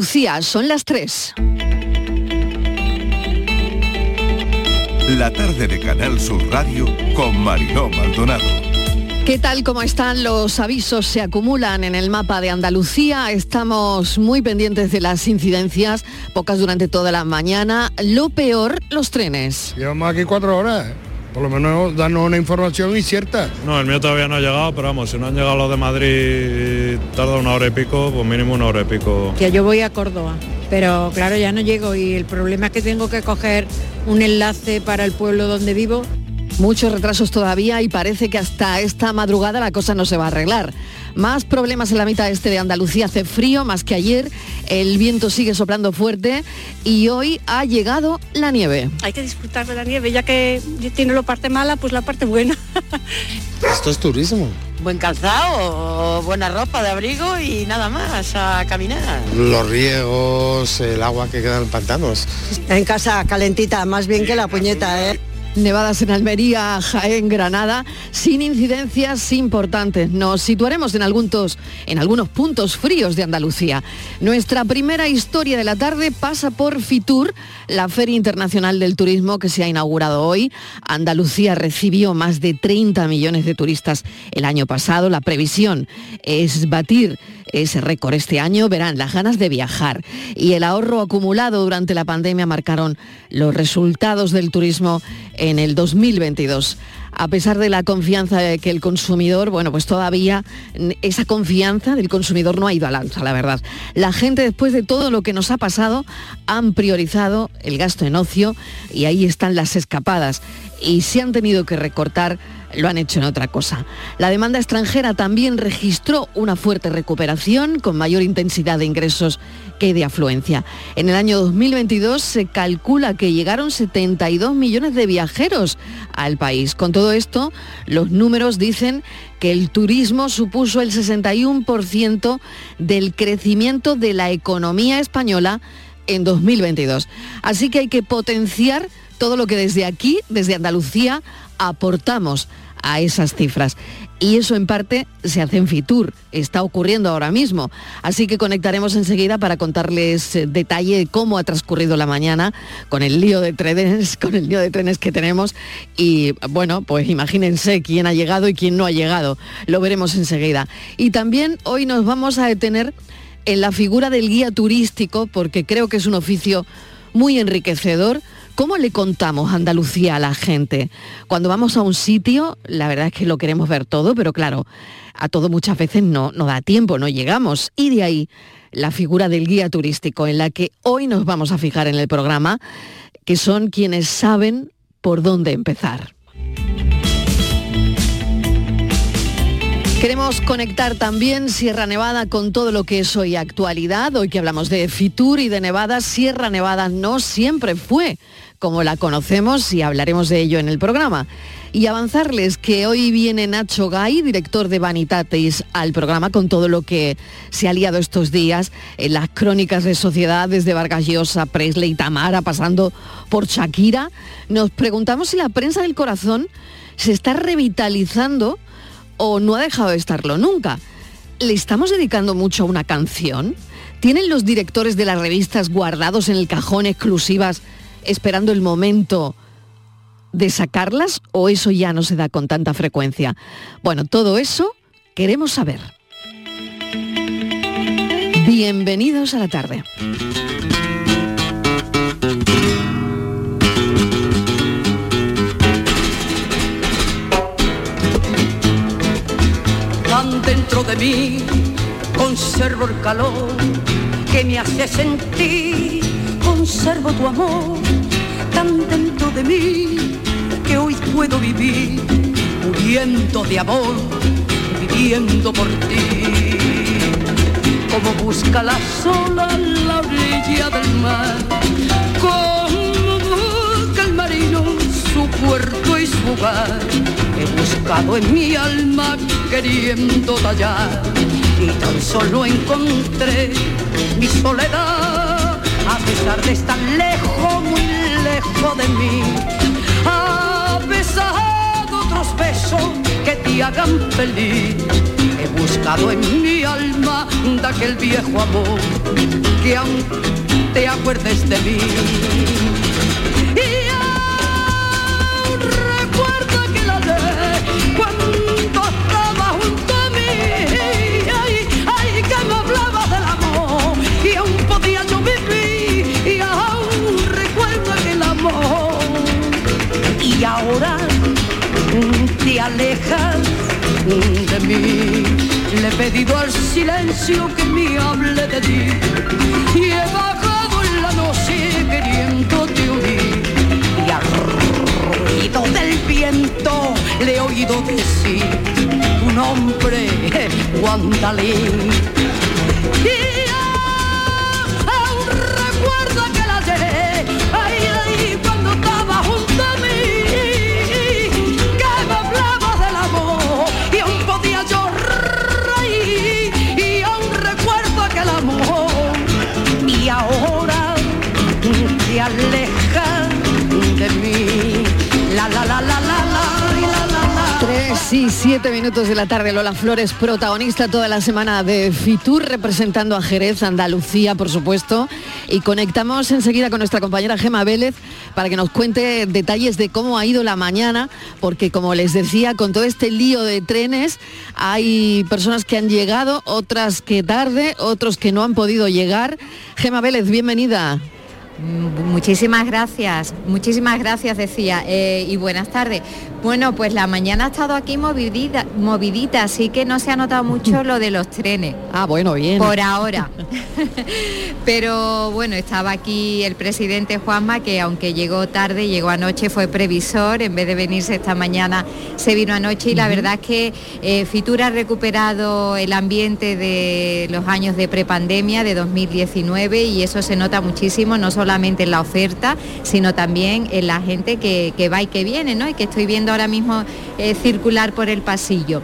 Lucía, son las 3. La tarde de Canal Sur Radio con Mariló Maldonado. ¿Qué tal? ¿Cómo están? Los avisos se acumulan en el mapa de Andalucía. Estamos muy pendientes de las incidencias, pocas durante toda la mañana. Lo peor, los trenes. Llevamos aquí cuatro horas. Por lo menos darnos una información incierta. No, el mío todavía no ha llegado, pero vamos, si no han llegado los de Madrid tarda una hora y pico, pues mínimo una hora y pico. Ya yo voy a Córdoba, pero claro, ya no llego y el problema es que tengo que coger un enlace para el pueblo donde vivo Muchos retrasos todavía y parece que hasta esta madrugada la cosa no se va a arreglar. Más problemas en la mitad este de Andalucía, hace frío más que ayer, el viento sigue soplando fuerte y hoy ha llegado la nieve. Hay que disfrutar de la nieve, ya que tiene la parte mala, pues la parte buena. Esto es turismo. Buen calzado, buena ropa de abrigo y nada más, a caminar. Los riegos, el agua que queda en pantanos. En casa calentita, más bien que la puñeta, ¿eh? Nevadas en Almería, Jaén, Granada, sin incidencias importantes. Nos situaremos en algunos, puntos fríos de Andalucía. Nuestra primera historia de la tarde pasa por Fitur, la Feria Internacional del Turismo que se ha inaugurado hoy. Andalucía recibió más de 30 millones de turistas el año pasado. La previsión es batir ese récord este año, verán, las ganas de viajar y el ahorro acumulado durante la pandemia marcaron los resultados del turismo en el 2022 a pesar de la confianza que el consumidor, bueno, pues todavía esa confianza del consumidor no ha ido al alza, la verdad. La gente después de todo lo que nos ha pasado han priorizado el gasto en ocio y ahí están las escapadas y se han tenido que recortar lo han hecho en otra cosa. La demanda extranjera también registró una fuerte recuperación con mayor intensidad de ingresos que de afluencia. En el año 2022 se calcula que llegaron 72 millones de viajeros al país. Todo esto, los números dicen que el turismo supuso el 61% del crecimiento de la economía española en 2022. Así que hay que potenciar todo lo que desde aquí, desde Andalucía, aportamos a esas cifras. Y eso en parte se hace en Fitur, está ocurriendo ahora mismo. Así que conectaremos enseguida para contarles eh, detalle de cómo ha transcurrido la mañana con el lío de trenes, con el lío de trenes que tenemos. Y bueno, pues imagínense quién ha llegado y quién no ha llegado. Lo veremos enseguida. Y también hoy nos vamos a detener en la figura del guía turístico, porque creo que es un oficio muy enriquecedor ¿Cómo le contamos Andalucía a la gente? Cuando vamos a un sitio, la verdad es que lo queremos ver todo, pero claro, a todo muchas veces no, no da tiempo, no llegamos. Y de ahí la figura del guía turístico, en la que hoy nos vamos a fijar en el programa, que son quienes saben por dónde empezar. Queremos conectar también Sierra Nevada con todo lo que es hoy actualidad. Hoy que hablamos de Fitur y de Nevada, Sierra Nevada no siempre fue como la conocemos y hablaremos de ello en el programa. Y avanzarles que hoy viene Nacho Gay, director de Vanitatis, al programa con todo lo que se ha liado estos días en las crónicas de sociedad desde Vargas Llosa, Presley, Tamara, pasando por Shakira. Nos preguntamos si la prensa del corazón se está revitalizando o no ha dejado de estarlo nunca. ¿Le estamos dedicando mucho a una canción? ¿Tienen los directores de las revistas guardados en el cajón exclusivas esperando el momento de sacarlas o eso ya no se da con tanta frecuencia? Bueno, todo eso queremos saber. Bienvenidos a la tarde. dentro de mí conservo el calor que me hace sentir, conservo tu amor tan dentro de mí que hoy puedo vivir muriendo de amor, viviendo por ti. Como busca la sola la orilla del mar, como busca el marino su puerto y su hogar He buscado en mi alma queriendo tallar y tan solo encontré mi soledad pesar de estar lejos, muy lejos de mí. A pesar de otros besos que te hagan feliz. He buscado en mi alma de aquel viejo amor que aún te acuerdes de mí. Y aún recuerdo que mm, de mí. Le he pedido al silencio que me hable de ti. Y he bajado en la noche queriéndote unir. Y al ruido del viento le he oído decir tu nombre, Guandalín. Y aún recuerdo aquel 6 y 7 minutos de la tarde, Lola Flores, protagonista toda la semana de Fitur, representando a Jerez, Andalucía, por supuesto. Y conectamos enseguida con nuestra compañera Gema Vélez para que nos cuente detalles de cómo ha ido la mañana, porque como les decía, con todo este lío de trenes, hay personas que han llegado, otras que tarde, otros que no han podido llegar. Gema Vélez, bienvenida. Muchísimas gracias, muchísimas gracias decía eh, y buenas tardes. Bueno, pues la mañana ha estado aquí movidita, movidita, así que no se ha notado mucho lo de los trenes. Ah, bueno, bien. Por ahora. Pero bueno, estaba aquí el presidente Juanma, que aunque llegó tarde, llegó anoche, fue previsor, en vez de venirse esta mañana, se vino anoche y la verdad es que eh, Fitur ha recuperado el ambiente de los años de prepandemia de 2019 y eso se nota muchísimo, no solamente en la oferta, sino también en la gente que, que va y que viene, ¿no? Y que estoy viendo ahora mismo eh, circular por el pasillo.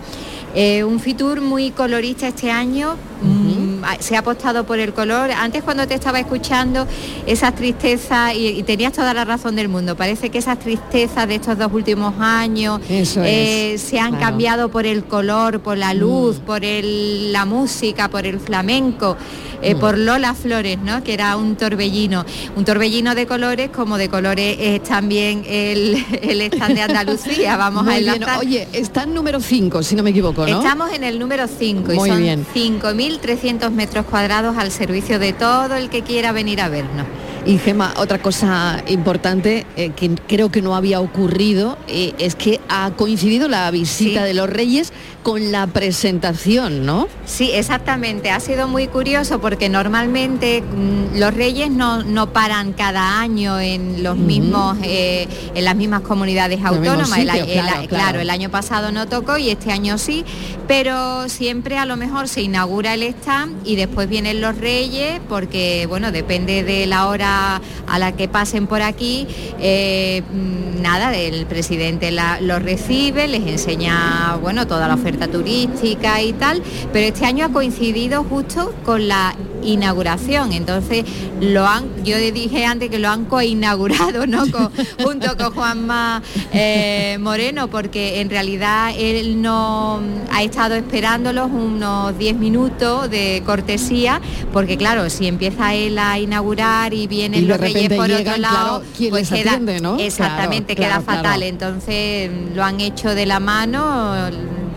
Eh, un Fitur muy colorista este año, mm, se ha apostado por el color. Antes cuando te estaba escuchando esas tristezas, y, y tenías toda la razón del mundo, parece que esas tristezas de estos dos últimos años eh, se han claro. cambiado por el color, por la luz, por el- la música, por el flamenco. Eh, Mm. por Lola Flores, ¿no? que era un torbellino, un torbellino de colores, como de colores es también el, el stand de Andalucía, vamos Muy a bien. enlazar. Oye, está en número 5, si no me equivoco, ¿no? Estamos en el número 5 y son bien. 5.300 metros cuadrados al servicio de todo el que quiera venir a vernos. Y Gema, otra cosa importante eh, que creo que no había ocurrido eh, es que ha coincidido la visita de los Reyes con la presentación, ¿no? Sí, exactamente. Ha sido muy curioso porque normalmente mm, los reyes no, no paran cada año en los mismos, eh, en las mismas comunidades autónomas. El el claro, claro. el año pasado no tocó y este año sí, pero siempre a lo mejor se inaugura el stand y después vienen los reyes porque, bueno, depende de la hora a la que pasen por aquí. eh, nada, el presidente la- los recibe, les enseña, bueno, toda la oferta turística y tal, pero este año ha coincidido justo con la inauguración, entonces lo han, yo dije antes que lo han coinaugurado, ¿no? Con- junto con Juanma eh, Moreno, porque en realidad él no ha estado esperándolos unos 10 minutos de cortesía, porque claro, si empieza él a inaugurar y vienen Y los reyes por otro lado, claro, ¿quién pues queda, atiende, no? exactamente, Claro, queda claro, fatal. Entonces lo han hecho de la mano,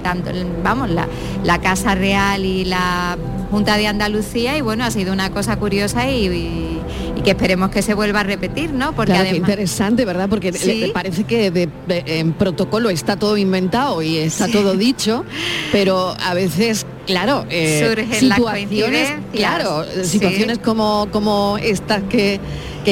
tanto, vamos, la, la Casa Real y la Junta de Andalucía y bueno, ha sido una cosa curiosa y, y- y que esperemos que se vuelva a repetir, ¿no? Porque Claro, además... interesante, ¿verdad? Porque Sí. le- parece que de- de- en protocolo está todo inventado y está todo dicho, pero a veces, claro, eh, Surgen las situaciones, coincidencias. claro, Sí. situaciones como, como estas que,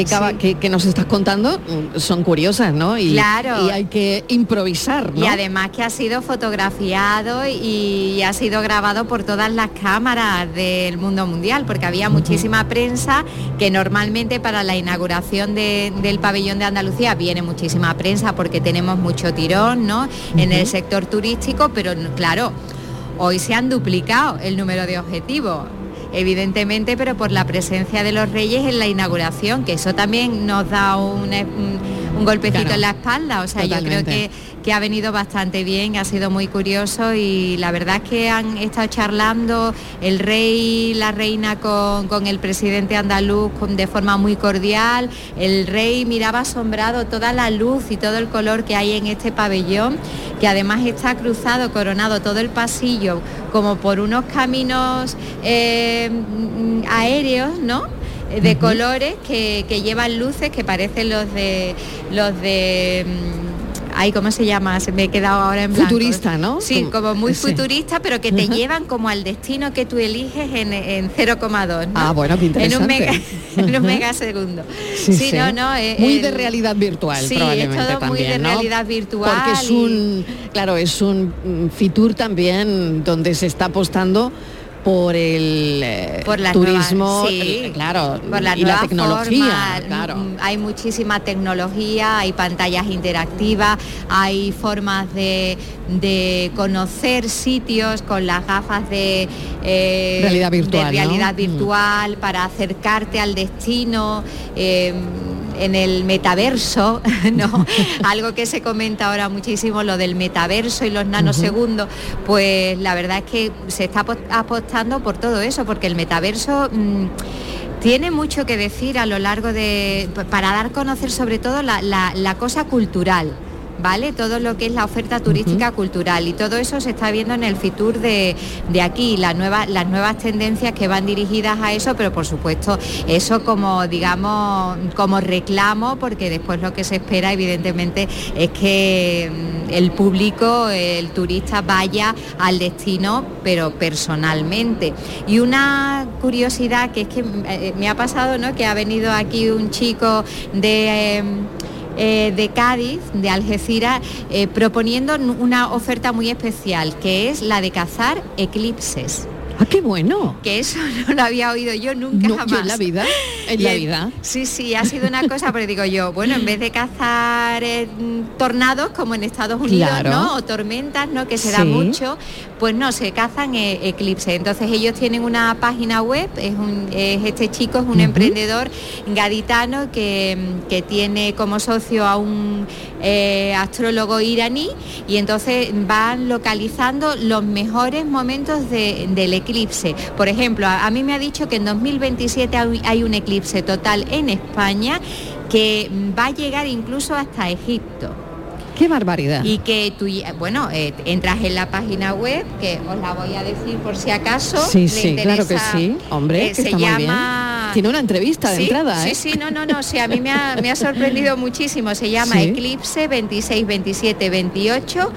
que, acaba- que, que nos estás contando mm, son curiosas, ¿no? Y, Claro. y hay que improvisar, ¿no? Y además que ha sido fotografiado y ha sido grabado por todas las cámaras del mundo mundial, porque había muchísima prensa que normalmente para la inauguración de- del pabellón de Andalucía viene muchísima prensa porque tenemos mucho tirón ¿no? en el sector turístico, pero claro, hoy se han duplicado el número de objetivos. Evidentemente, pero por la presencia de los reyes en la inauguración, que eso también nos da un, un- un golpecito Claro. en la espalda. O sea, yo creo que, que ha venido bastante bien, ha sido muy curioso y la verdad es que han estado charlando el rey, la reina con, con el presidente andaluz con- de forma muy cordial. El rey miraba asombrado toda la luz y todo el color que hay en este pabellón, que además está cruzado, coronado todo el pasillo como por unos caminos eh, mm, aéreos, ¿no? De colores que, que llevan luces que parecen los de los de ay cómo se llama se me he quedado ahora en blanco Futurista, ¿no? sí Como- como muy sí. futurista pero que te llevan como al destino que tú eliges en, en 0,2 ¿no? Ah, bueno, qué en un mega interesante. en un megasegundo Sí, sí. no no eh, muy de realidad virtual sí, es todo muy de ¿no? realidad virtual Porque es y- un, claro, es un mm, Fitur también donde se está apostando por el eh, por turismo, nuevas- sí, claro, por la y la tecnología, forma, claro. mm, Hay muchísima tecnología, hay pantallas interactivas, hay formas de, de conocer sitios con las gafas de eh, Realidad virtual, de realidad ¿no? Mm. virtual para acercarte al destino. eh, en el metaverso, ¿no? Algo que se comenta ahora muchísimo, lo del metaverso y los nanosegundos, pues la verdad es que se está apo- apostando por todo eso, porque el metaverso mm, tiene mucho que decir a lo largo de, para dar a conocer sobre todo la, la- la cosa cultural. ¿Vale? Todo lo que es la oferta turística cultural y todo eso se está viendo en el Fitur de, de aquí, la nueva- las nuevas tendencias que van dirigidas a eso, pero por supuesto eso como digamos como reclamo, porque después lo que se espera evidentemente es que mm, el público, el turista vaya al destino, pero personalmente. Y una curiosidad que es que eh, me ha pasado, ¿no? Que ha venido aquí un chico de... eh, eh, de Cádiz, de Algeciras, eh, proponiendo una oferta muy especial, que es la de cazar eclipses. Ah, qué bueno. Que eso no lo había oído yo nunca No, jamás. yo en la vida, en la vida. Sí, sí, ha sido una cosa, pero digo yo, bueno, en vez de cazar eh, tornados como en Estados Unidos, Claro. ¿no? O tormentas, ¿no? Que se da mucho, pues no, se cazan eh, eclipses. Entonces ellos tienen una página web, es, un, es este chico es un emprendedor gaditano que, que tiene como socio a un eh, astrólogo iraní y entonces van localizando los mejores momentos de- del eclipse. Por ejemplo, a, a mí me ha dicho que en 2027 hay, hay un eclipse total en España que va a llegar incluso hasta Egipto. Qué barbaridad. Y que tú, bueno, eh, entras en la página web, que os la voy a decir por si acaso. Sí, le sí, claro que interesa, sí. Hombre, eh, que se está muy bien. llama... Tiene una entrevista de Sí, entrada, sí, ¿eh? sí, no, no, no, sí, a mí me ha, me ha sorprendido muchísimo. Se llama Sí. Eclipse 26, 27, 28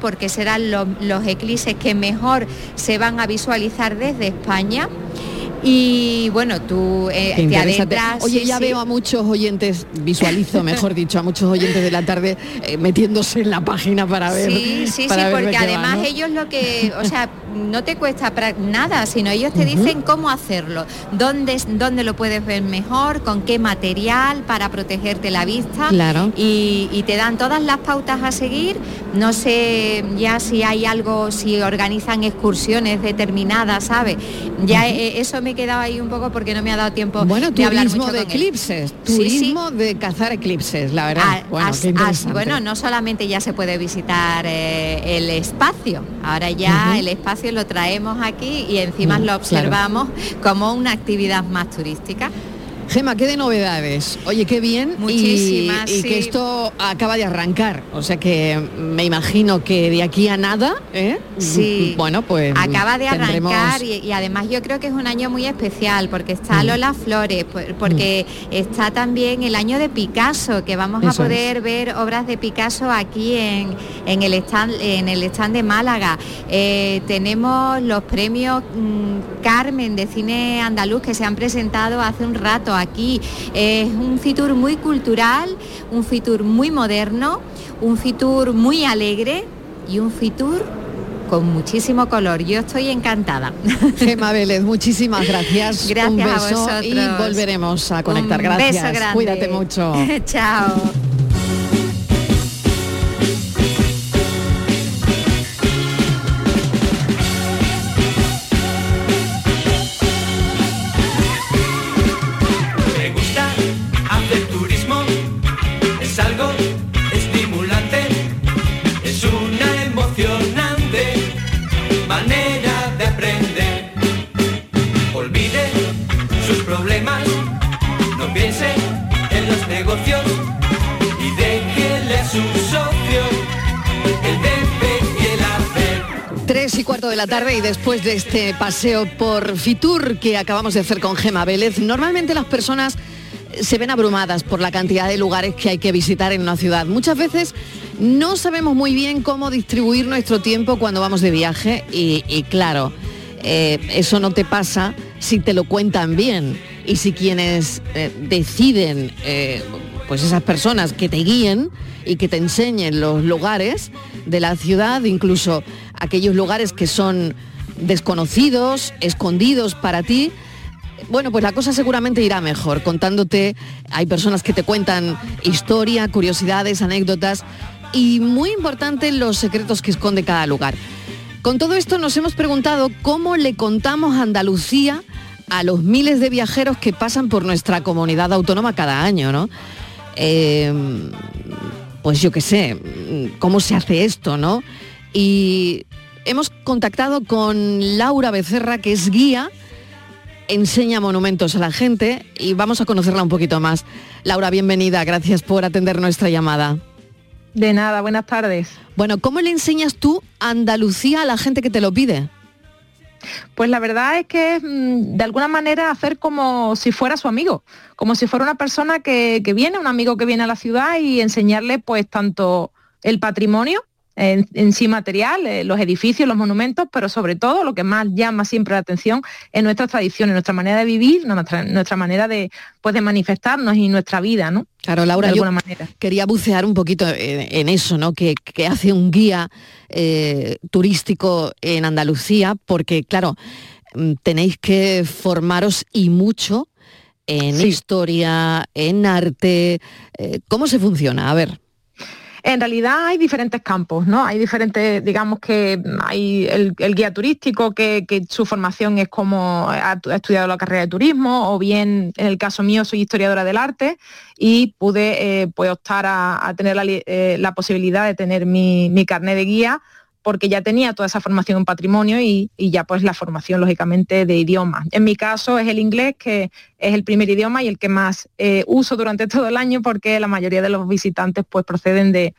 porque serán los eclipses que mejor se van a visualizar desde España y bueno tú eh, te adentras Oye, sí, ya sí. veo a muchos oyentes, visualizo, mejor dicho, a muchos oyentes de la tarde eh, metiéndose en la página para ver. Sí, sí, para sí, ver porque va, además ¿no? ellos lo que, o sea, no te cuesta nada, sino ellos te dicen cómo hacerlo, dónde, dónde lo puedes ver mejor, con qué material para protegerte la vista. Claro. Y, y te dan todas las pautas a seguir. No sé ya si hay algo, si organizan excursiones determinadas, ¿sabes? Ya eh, eso me he quedado ahí un poco porque no me ha dado tiempo Bueno, de hablar mucho de con él. eclipses, Sí, sí. turismo de cazar eclipses, la verdad. Ah, bueno, as- qué as- interesante. bueno, no solamente ya se puede visitar eh, el espacio, ahora ya el espacio lo traemos aquí y encima Mm, lo claro. observamos como una actividad más turística. Gema, ¿qué de novedades? Oye, qué bien. y- Muchísimas, Y, sí. que esto acaba de arrancar. O sea que me imagino que de aquí a nada, ¿eh? Sí. Bueno, pues. Acaba de tendremos- arrancar y, y además yo creo que es un año muy especial porque está Mm. Lola Flores, por- porque está también el año de Picasso, que vamos a poder ver obras de Picasso aquí en, en el stand en el stand de Málaga. Eh, tenemos los premios mm, Carmen de cine andaluz que se han presentado hace un rato aquí. Es un Fitur muy cultural, un Fitur muy moderno, un Fitur muy alegre y un Fitur con muchísimo color. Yo estoy encantada. Gema Vélez, muchísimas gracias. Gracias Un a beso y volveremos a conectar. Un gracias. beso. Cuídate mucho. Chao. Piense en los negocios y socio el y el. Tres y cuarto de la tarde y después de este paseo por Fitur que acabamos de hacer con Gema Vélez, normalmente las personas se ven abrumadas por la cantidad de lugares que hay que visitar en una ciudad. Muchas veces no sabemos muy bien cómo distribuir nuestro tiempo cuando vamos de viaje y, y claro, eh, eso no te pasa si te lo cuentan bien y si quienes eh, deciden, eh, pues esas personas que te guíen y que te enseñen los lugares de la ciudad, incluso aquellos lugares que son desconocidos, escondidos para ti, bueno, pues la cosa seguramente irá mejor, contándote, hay personas que te cuentan historia, curiosidades, anécdotas y muy importante los secretos que esconde cada lugar. Con todo esto nos hemos preguntado cómo le contamos Andalucía a los miles de viajeros que pasan por nuestra comunidad autónoma cada año, ¿no? Eh, pues yo qué sé, cómo se hace esto, ¿no? Y hemos contactado con Laura Becerra, que es guía, enseña monumentos a la gente y vamos a conocerla un poquito más. Laura, bienvenida, gracias por atender nuestra llamada. De nada, buenas tardes. Bueno, ¿cómo le enseñas tú Andalucía a la gente que te lo pide? Pues la verdad es que mm, de alguna manera hacer como si fuera su amigo, como si fuera una persona que, que viene, un amigo que viene a la ciudad y enseñarle pues tanto el patrimonio en, en sí material, eh, los edificios, los monumentos, pero sobre todo lo que más llama siempre la atención es nuestras tradiciones, nuestra manera de vivir, nuestra, nuestra manera de, pues, de manifestarnos y nuestra vida, ¿no? Claro, Laura, de yo manera. quería bucear un poquito en, en eso, ¿no? Que, que hace un guía eh, turístico en Andalucía, porque claro, mm, tenéis que formaros y mucho en Sí. historia, en arte. eh, ¿Cómo se funciona? A ver. En realidad hay diferentes campos, ¿no? Hay diferentes, digamos que hay el, guía turístico que, su formación es como ha, estudiado la carrera de turismo, o bien en el caso mío soy historiadora del arte y pude eh, pues optar a, tener la, eh, la posibilidad de tener mi, mi carnet de guía porque ya tenía toda esa formación en patrimonio y, y ya pues la formación lógicamente de idioma. En mi caso es el inglés, que es el primer idioma y el que más eh, uso durante todo el año porque la mayoría de los visitantes pues proceden de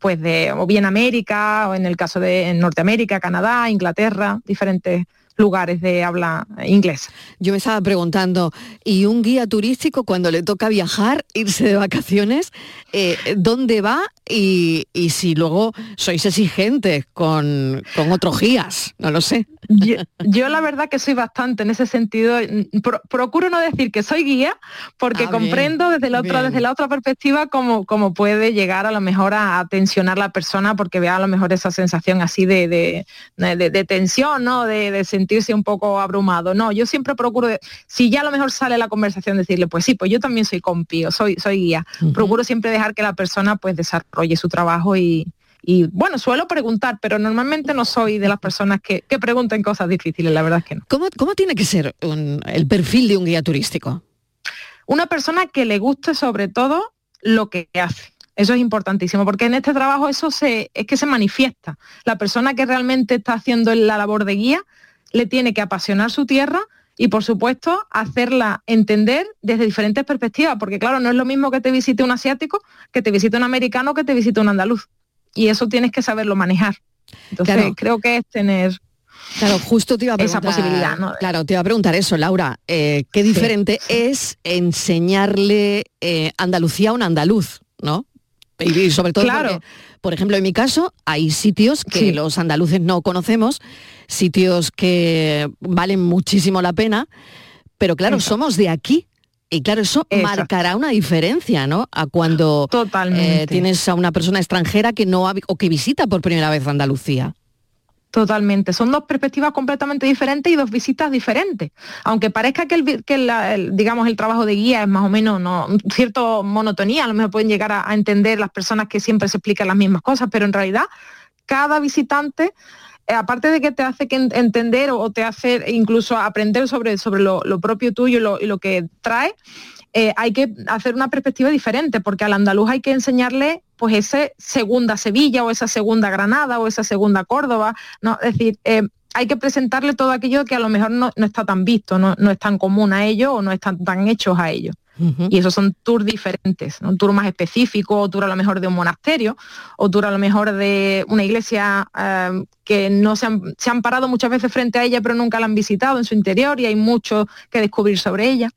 pues de o bien América o en el caso de en Norteamérica, Canadá, Inglaterra, diferentes lugares de habla inglesa. Yo me estaba preguntando, ¿y un guía turístico cuando le toca viajar, irse de vacaciones, eh, dónde va? Y, y si luego sois exigentes con, con otros guías, no lo sé. Yo, yo la verdad que soy bastante en ese sentido. pro- procuro no decir que soy guía porque Ah, bien, comprendo desde la otra, desde la otra perspectiva cómo, cómo puede llegar a lo mejor a, a tensionar la persona porque vea a lo mejor esa sensación así de, de, de- de tensión, ¿no? De, de sentirse un poco abrumado. No, yo siempre procuro, de- si ya a lo mejor sale la conversación, decirle, pues sí, pues yo también soy compío, soy, soy guía. Procuro siempre dejar que la persona pues desarrolle su trabajo y, y bueno, suelo preguntar, pero normalmente no soy de las personas que, que pregunten cosas difíciles, la verdad es que no. ¿Cómo, cómo tiene que ser un- el perfil de un guía turístico? Una persona que le guste sobre todo lo que hace. Eso es importantísimo, porque en este trabajo eso se, es que se manifiesta. La persona que realmente está haciendo la labor de guía le tiene que apasionar su tierra y, por supuesto, hacerla entender desde diferentes perspectivas, porque claro, no es lo mismo que te visite un asiático, que te visite un americano, que te visite un andaluz. Y eso tienes que saberlo manejar. Entonces, Claro. creo que es tener Claro, justo te iba a esa preguntar. posibilidad, ¿no? Claro, te iba a preguntar eso, Laura. eh, qué diferente es enseñarle eh, Andalucía a un andaluz, ¿no? Y, y sobre todo Claro. porque, por ejemplo, en mi caso, hay sitios que Sí. los andaluces no conocemos, sitios que valen muchísimo la pena, pero claro, somos de aquí. Y claro, eso marcará una diferencia, ¿no? A cuando eh, tienes a una persona extranjera que no ha o que visita por primera vez Andalucía. Totalmente. Son dos perspectivas completamente diferentes y dos visitas diferentes. Aunque parezca que, el, que la- el, digamos, el trabajo de guía es más o menos no, cierto monotonía, a lo mejor pueden llegar a, a entender las personas que siempre se explican las mismas cosas, pero en realidad cada visitante, aparte de que te hace que en- entender o te hace incluso aprender sobre, sobre lo, propio tuyo y lo, que trae, eh, hay que hacer una perspectiva diferente, porque al andaluz hay que enseñarle pues ese segunda Sevilla o esa segunda Granada o esa segunda Córdoba, ¿no? Es decir, eh, hay que presentarle todo aquello que a lo mejor no, no está tan visto, no, no es tan común a ellos o no están tan hechos a ellos. Y esos son tours diferentes, ¿no? un tour más específico, o tour a lo mejor de un monasterio, o tour a lo mejor de una iglesia eh, que no se han, se han parado muchas veces frente a ella, pero nunca la han visitado en su interior y hay mucho que descubrir sobre ella.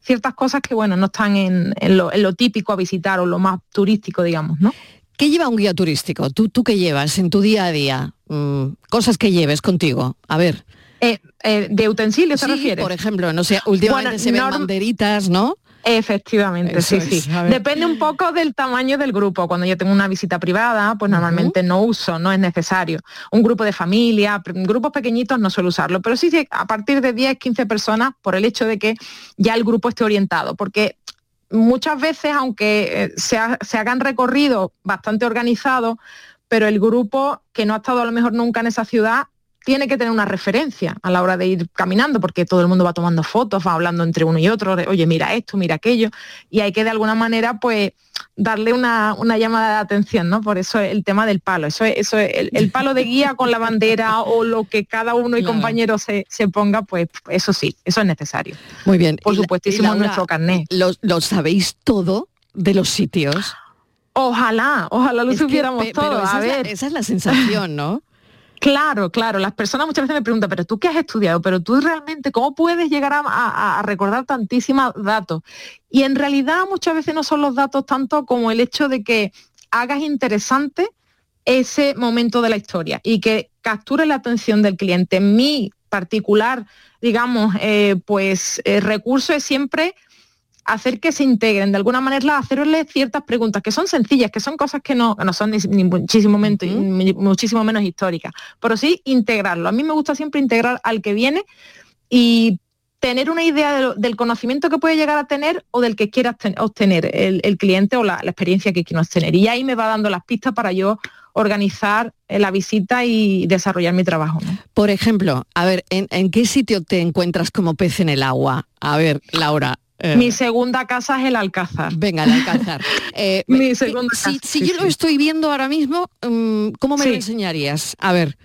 Ciertas cosas que, bueno, no están en, en lo, en lo típico a visitar o lo más turístico, digamos, ¿no? ¿Qué lleva un guía turístico? ¿Tú, tú qué llevas en tu día a día? Mm, cosas que lleves contigo. A ver. Eh, eh, ¿De utensilios se refiere? por ejemplo, no sé, últimamente Bueno, se ven banderitas, ¿no? Efectivamente, Eso sí, es, sí. Depende un poco del tamaño del grupo. Cuando yo tengo una visita privada, pues normalmente no uso, no es necesario. Un grupo de familia, grupos pequeñitos no suelo usarlo, pero sí, sí, a partir de 10, 15 personas, por el hecho de que ya el grupo esté orientado, porque muchas veces, aunque eh, se, ha- se hagan recorridos bastante organizados, pero el grupo que no ha estado a lo mejor nunca en esa ciudad tiene que tener una referencia a la hora de ir caminando, porque todo el mundo va tomando fotos, va hablando entre uno y otro, de, oye, mira esto, mira aquello, y hay que de alguna manera, pues, darle una, una llamada de atención, ¿no? Por eso el tema del palo, eso es, eso es el, el palo de guía con la bandera o lo que cada uno y Claro. compañero se, se ponga, pues eso sí, eso es necesario. Muy bien. Por supuestísimo Laura, nuestro carnet. ¿Lo, lo sabéis todo de los sitios? Ojalá, ojalá lo Es que, supiéramos pero todo. esa A es la- ver. esa es la sensación, ¿no? Claro, claro. Las personas muchas veces me preguntan, pero tú qué has estudiado, pero tú realmente, ¿cómo puedes llegar a, recordar tantísimos datos? Y en realidad muchas veces no son los datos tanto como el hecho de que hagas interesante ese momento de la historia y que capture la atención del cliente. Mi particular, digamos, eh, pues eh, recurso es siempre hacer que se integren, de alguna manera hacerles ciertas preguntas que son sencillas, que son cosas que no, no son ni, ni muchísimo, momento- ni muchísimo menos históricas, pero sí integrarlo. A mí me gusta siempre integrar al que viene y tener una idea de lo- del conocimiento que puede llegar a tener o del que quiera obten- obtener el, el cliente o la, la experiencia que quiera obtener. Y ahí me va dando las pistas para yo organizar eh, la visita y desarrollar mi trabajo. ¿no? Por ejemplo, a ver, ¿en, en qué sitio te encuentras como pez en el agua? A ver, Laura. Eh, Mi segunda casa es el Alcázar. Venga, el Alcázar. Eh, Mi segunda si casa, si sí, yo lo estoy viendo ahora mismo, mm, ¿cómo me lo enseñarías? A ver.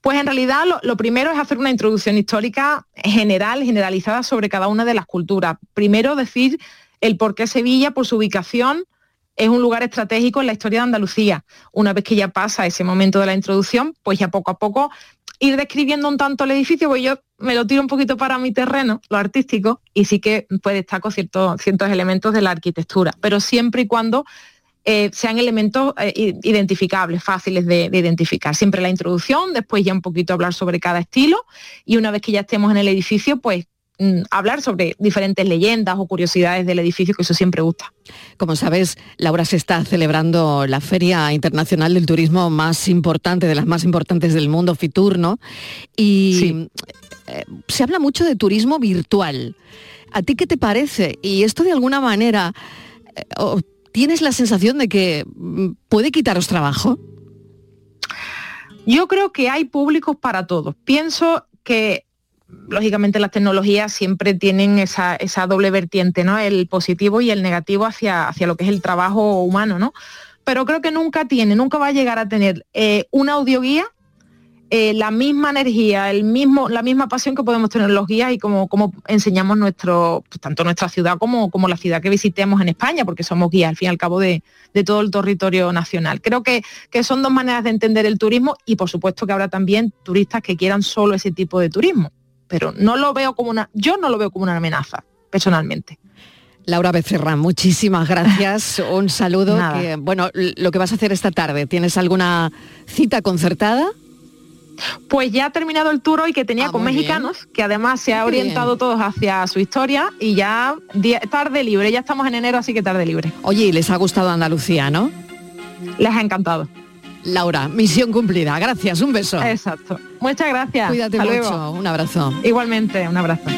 Pues en realidad lo, lo primero es hacer una introducción histórica general, generalizada sobre cada una de las culturas. Primero decir el por qué Sevilla, por su ubicación, es un lugar estratégico en la historia de Andalucía. Una vez que ya pasa ese momento de la introducción, pues ya poco a poco ir describiendo un tanto el edificio, pues yo me lo tiro un poquito para mi terreno, lo artístico, y sí que pues destaco ciertos, ciertos elementos de la arquitectura, pero siempre y cuando eh, sean elementos eh, identificables, fáciles de, de identificar. Siempre la introducción, después ya un poquito hablar sobre cada estilo y una vez que ya estemos en el edificio, pues hablar sobre diferentes leyendas o curiosidades del edificio, que eso siempre gusta. Como sabes, Laura se está celebrando la Feria Internacional del Turismo más importante, de las más importantes del mundo, Fitur, ¿no? Y eh, se habla mucho de turismo virtual. ¿A ti qué te parece? Y esto de alguna manera, eh, ¿tienes la sensación de que mm, puede quitaros trabajo? Yo creo que hay públicos para todos. Pienso que lógicamente las tecnologías siempre tienen esa, esa doble vertiente, ¿no? El positivo y el negativo hacia, hacia lo que es el trabajo humano, ¿no? Pero creo que nunca tiene, nunca va a llegar a tener eh, una audioguía eh, la misma energía, el mismo, la misma pasión que podemos tener los guías y como, como enseñamos nuestro, pues, tanto nuestra ciudad como, como la ciudad que visitemos en España, porque somos guías al fin y al cabo de, de todo el territorio nacional. Creo que, que son dos maneras de entender el turismo y por supuesto que habrá también turistas que quieran solo ese tipo de turismo. Pero no lo veo como una, yo no lo veo como una amenaza, personalmente. Laura Becerra, muchísimas gracias. Un saludo. Que, bueno, lo que vas a hacer esta tarde, ¿tienes alguna cita concertada? Pues ya ha terminado el tour hoy que tenía Ah, con bien. mexicanos, que además se ha Qué bien. orientado todos hacia su historia y ya tarde libre, ya estamos en enero, así que tarde libre. Oye, y les ha gustado Andalucía, ¿no? Les ha encantado. Laura, misión cumplida. Gracias, un beso. Exacto. Muchas gracias. Cuídate Hasta mucho. luego. Un abrazo. Igualmente, un abrazo.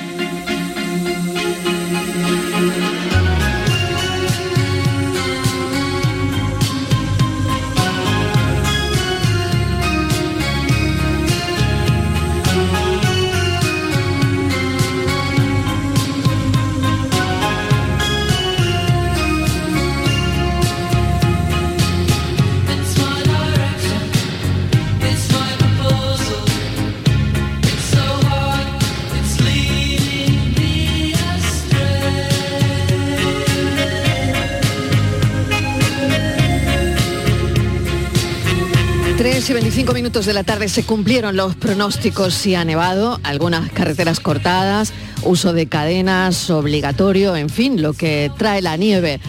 3 y 25 minutos de la tarde se cumplieron los pronósticos si ha nevado, algunas carreteras cortadas, uso de cadenas obligatorio, en fin, lo que trae la nieve.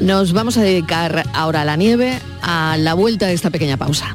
Nos vamos a dedicar ahora a la nieve a la vuelta de esta pequeña pausa.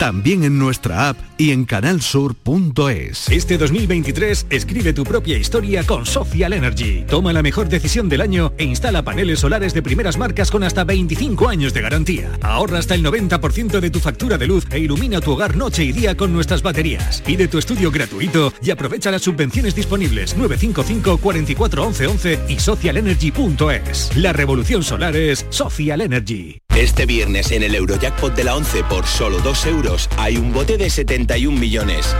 También en nuestra app y en canalsur.es. Este 2023 escribe tu propia historia con Social Energy. Toma la mejor decisión del año e instala paneles solares de primeras marcas con hasta 25 años de garantía. Ahorra hasta el 90% de tu factura de luz e ilumina tu hogar noche y día con nuestras baterías. Pide tu estudio gratuito y aprovecha las subvenciones disponibles 955 44 11 11 y socialenergy.es. La revolución solar es Social Energy. Este viernes en el Eurojackpot de la 11 por solo 2 euros hay un bote de 71 millones.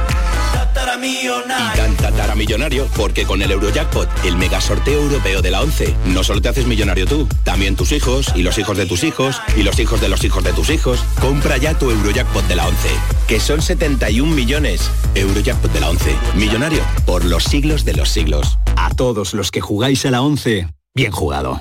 Y tan tatara millonario porque con el Eurojackpot, el mega sorteo europeo de la 11, no solo te haces millonario tú, también tus hijos y los hijos de tus hijos y los hijos de los hijos de tus hijos. Compra ya tu Eurojackpot de la 11, que son 71 millones. Eurojackpot de la 11, millonario por los siglos de los siglos. A todos los que jugáis a la 11, bien jugado.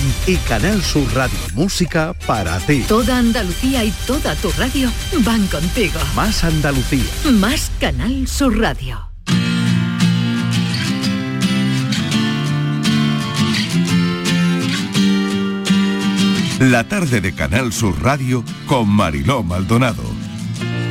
y Canal Sur Radio Música para ti. Toda Andalucía y toda tu radio van contigo. Más Andalucía. Más Canal Sur Radio. La tarde de Canal Sur Radio con Mariló Maldonado.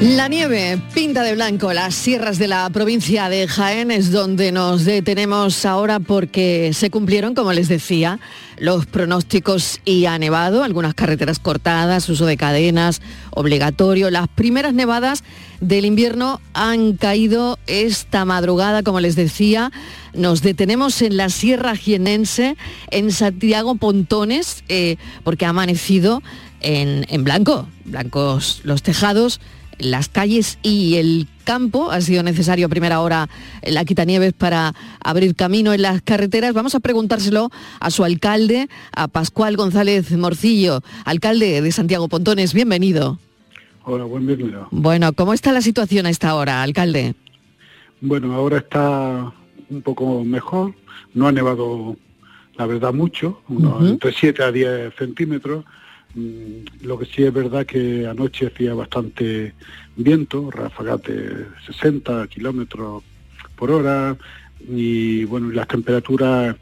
La nieve pinta de blanco las sierras de la provincia de Jaén es donde nos detenemos ahora porque se cumplieron, como les decía, los pronósticos y ha nevado, algunas carreteras cortadas, uso de cadenas obligatorio. Las primeras nevadas del invierno han caído esta madrugada, como les decía. Nos detenemos en la Sierra Jienense, en Santiago Pontones, eh, porque ha amanecido en, en blanco, blancos los tejados las calles y el campo. Ha sido necesario a primera hora la quitanieves para abrir camino en las carreteras. Vamos a preguntárselo a su alcalde, a Pascual González Morcillo, alcalde de Santiago Pontones. Bienvenido. Hola, buen bienvenido. Bueno, ¿cómo está la situación a esta hora, alcalde? Bueno, ahora está un poco mejor. No ha nevado, la verdad, mucho, unos entre 7 a 10 centímetros lo que sí es verdad que anoche hacía bastante viento, ráfagas de 60 kilómetros por hora y bueno, las temperaturas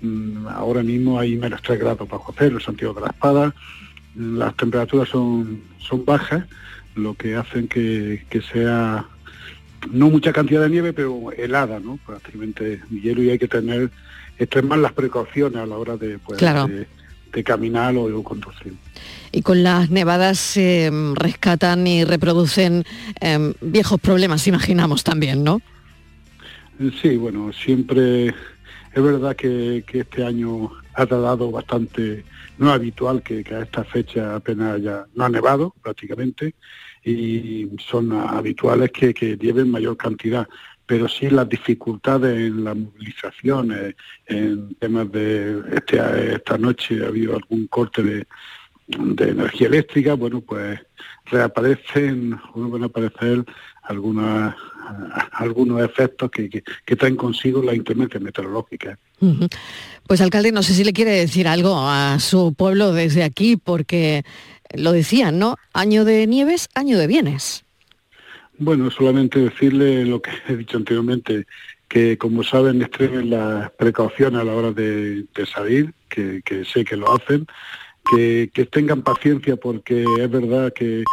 mm, ahora mismo hay menos 3 grados bajo cero en Santiago de la Espada, las temperaturas son, son bajas, lo que hacen que, sea no mucha cantidad de nieve, pero helada, ¿no? Prácticamente hielo y hay que tener extremar las precauciones a la hora de, pues, de de caminar o de conducir. Y con las nevadas se rescatan y reproducen em, viejos problemas, imaginamos también, ¿no? Sí, bueno, siempre es verdad que, este año ha tardado bastante, no es habitual que, a esta fecha apenas ya no ha nevado prácticamente y son habituales que, que lleven mayor cantidad pero sí las dificultades en la movilización, en temas de este, esta noche ha habido algún corte de, energía eléctrica, bueno, pues reaparecen, van a aparecer algunas, algunos efectos que, traen consigo la inclemencia meteorológica. Pues alcalde, no sé si le quiere decir algo a su pueblo desde aquí, porque lo decían, ¿no? Año de nieves, año de bienes. Bueno, solamente decirle lo que he dicho anteriormente, que como saben extremen las precauciones a la hora de, salir, que, sé que lo hacen, que, tengan paciencia porque es verdad que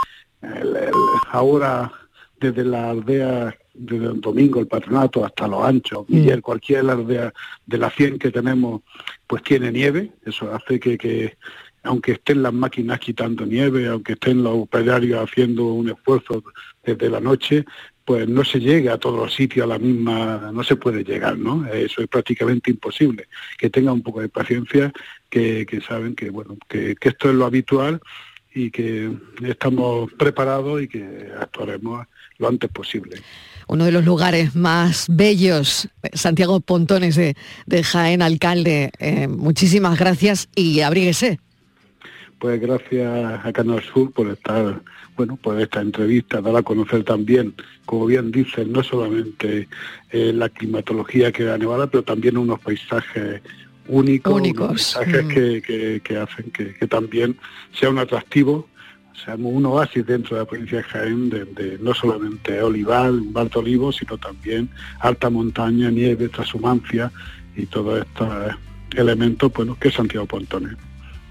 ahora desde la aldea desde el domingo el patronato hasta los anchos, Miguel, cualquiera de, de las 100 que tenemos, pues tiene nieve, eso hace que, que aunque estén las máquinas quitando nieve, aunque estén los operarios haciendo un esfuerzo desde la noche, pues no se llega a todos los sitios a la misma, no se puede llegar, ¿no? Eso es prácticamente imposible. Que tengan un poco de paciencia, que, saben que, bueno, que, esto es lo habitual y que estamos preparados y que actuaremos lo antes posible uno de los lugares más bellos, Santiago Pontones de, de Jaén, alcalde. Eh, muchísimas gracias y abríguese. Pues gracias a Canal Sur por estar, bueno, por esta entrevista, dar a conocer también, como bien dicen, no solamente eh, la climatología que da Nevada, pero también unos paisajes únicos, Únicos. unos paisajes Mm. que, que- que hacen que, que también sea un atractivo, seamos un oasis dentro de la provincia de Jaén, de, de no solamente bar de olivos, sino también alta montaña, nieve, transhumancia y todos estos elementos, bueno, que es Santiago Pontones.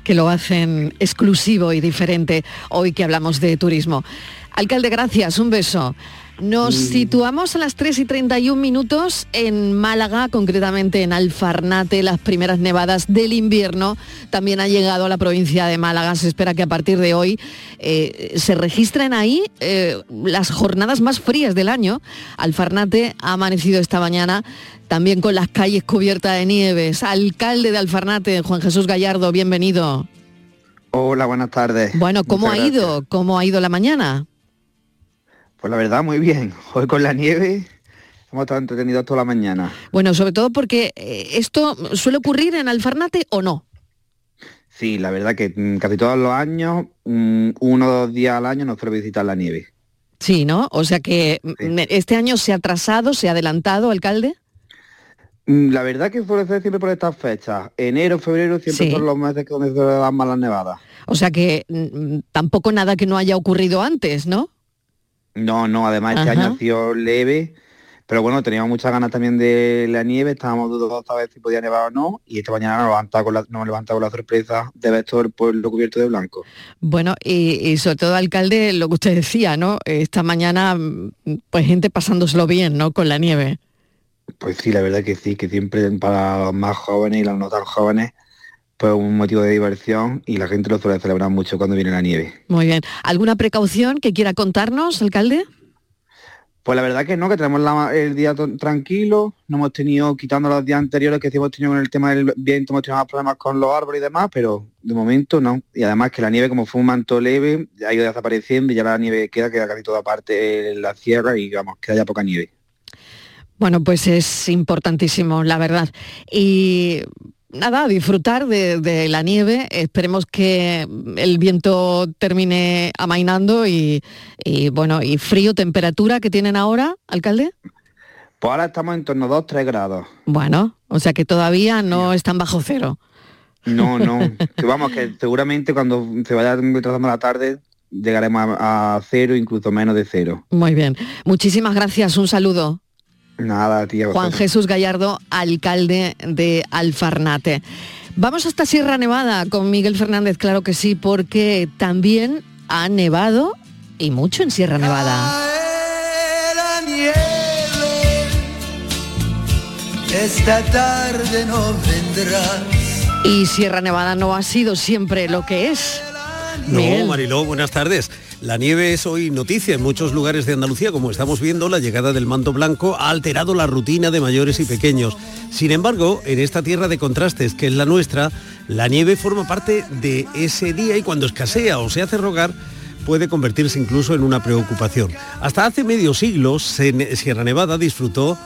Que lo hacen exclusivo y diferente hoy que hablamos de turismo. Alcalde, gracias, un beso. Nos situamos a las 3 y 31 minutos en Málaga, concretamente en Alfarnate, las primeras nevadas del invierno. También ha llegado a la provincia de Málaga. Se espera que a partir de hoy eh, se registren ahí eh, las jornadas más frías del año. Alfarnate ha amanecido esta mañana también con las calles cubiertas de nieves. Alcalde de Alfarnate, Juan Jesús Gallardo, bienvenido. Hola, buenas tardes. Bueno, ¿cómo Muchas ha gracias. ido? ¿Cómo ha ido la mañana? Pues la verdad, muy bien. Hoy con la nieve hemos estado entretenidos toda la mañana. Bueno, sobre todo porque eh, esto suele ocurrir en Alfarnate o no. Sí, la verdad que mm, casi todos los años, mm, uno o dos días al año nos suele visitar la nieve. Sí, ¿no? O sea que mm, este año se ha atrasado, se ha adelantado, alcalde. La verdad que suele ser siempre por estas fechas. Enero, febrero siempre Sí. son los meses que donde se dan más las nevadas. O sea que tampoco nada que no haya ocurrido antes, ¿no? No, no, además este año ha sido leve, pero bueno, teníamos muchas ganas también de la nieve, estábamos dudosos a ver si podía nevar o no, y esta mañana nos levantamos con la, nos levantamos la sorpresa de ver todo el pueblo cubierto de blanco. Bueno, y, y sobre todo, alcalde, lo que usted decía, ¿no? Esta mañana, pues gente pasándoselo bien, ¿no? Con la nieve. Pues sí, la verdad que sí, que siempre para los más jóvenes y los no tan jóvenes, pues un motivo de diversión y la gente lo suele celebrar mucho cuando viene la nieve. Muy bien. ¿Alguna precaución que quiera contarnos, alcalde? Pues la verdad que no, que tenemos la- el día tranquilo, no hemos tenido, quitando los días anteriores que sí hemos tenido con el tema del viento, hemos tenido más problemas con los árboles y demás, pero de momento no. Y además que la nieve, como fue un manto leve, ha ido desapareciendo y ya la nieve queda, queda casi toda parte en la sierra y vamos, queda ya poca nieve. Bueno, pues es importantísimo, la verdad. Y nada, disfrutar de, de la nieve. Esperemos que el viento termine amainando y, y, bueno, y frío, temperatura que tienen ahora, alcalde. Pues ahora estamos en torno a 2-3 grados. Bueno, o sea que todavía no están bajo cero. No, no, que vamos, que seguramente cuando se vaya retrasando la tarde llegaremos a, a cero, incluso menos de cero. Muy bien. Muchísimas gracias. Un saludo. Nada, tío. Juan Jesús Gallardo, alcalde de Alfarnate. Vamos hasta Sierra Nevada con Miguel Fernández, claro que sí, porque también ha nevado y mucho en Sierra Nevada. la nieve, esta tarde no vendrás. Y Sierra Nevada no ha sido siempre lo que es. Miguel. No, Mariló, buenas tardes. La nieve es hoy noticia en muchos lugares de Andalucía, como estamos viendo, la llegada del manto blanco ha alterado la rutina de mayores y pequeños. Sin embargo, en esta tierra de contrastes que es la nuestra, la nieve forma parte de ese día y cuando escasea o se hace rogar, puede convertirse incluso en una preocupación. Hasta hace medio siglo, Sierra Nevada disfrutó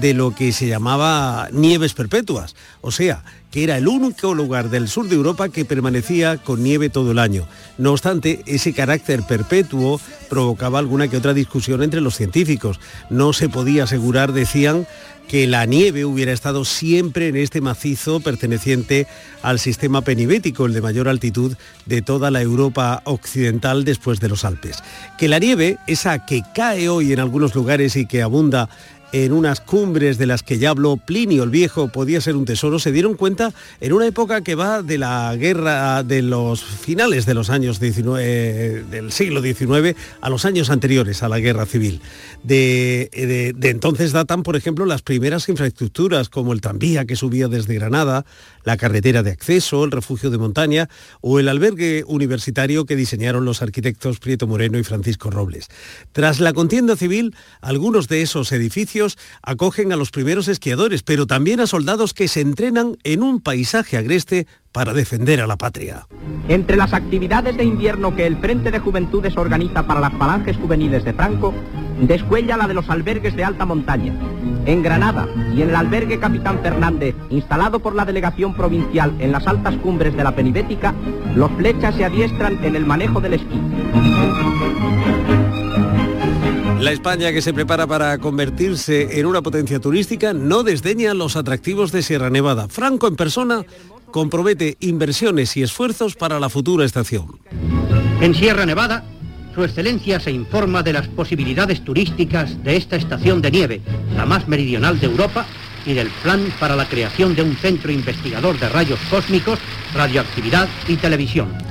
de lo que se llamaba nieves perpetuas, o sea, que era el único lugar del sur de Europa que permanecía con nieve todo el año. No obstante, ese carácter perpetuo provocaba alguna que otra discusión entre los científicos. No se podía asegurar, decían, que la nieve hubiera estado siempre en este macizo perteneciente al sistema penibético, el de mayor altitud de toda la Europa occidental después de los Alpes. Que la nieve, esa que cae hoy en algunos lugares y que abunda en unas cumbres de las que ya habló Plinio el Viejo podía ser un tesoro, se dieron cuenta 70 en una época que va de la guerra de los finales de los años 19, del siglo XIX a los años anteriores a la guerra civil. De, de- de entonces datan, por ejemplo, las primeras infraestructuras como el tranvía que subía desde Granada, la carretera de acceso, el refugio de montaña o el albergue universitario que diseñaron los arquitectos Prieto Moreno y Francisco Robles. Tras la contienda civil, algunos de esos edificios acogen a los primeros esquiadores, pero también a soldados que se entrenan en un paisaje agreste para defender a la patria. Entre las actividades de invierno que el Frente de Juventudes organiza para las falanges juveniles de Franco, descuella la de los albergues de alta montaña. En Granada y en el albergue Capitán Fernández, instalado por la delegación provincial en las altas cumbres de la Penibética, los flechas se adiestran en el manejo del esquí. La España que se prepara para convertirse en una potencia turística no desdeña los atractivos de Sierra Nevada. Franco en persona compromete inversiones y esfuerzos para la futura estación. En Sierra Nevada, Su Excelencia se informa de las posibilidades turísticas de esta estación de nieve, la más meridional de Europa, y del plan para la creación de un centro investigador de rayos cósmicos, radioactividad y televisión.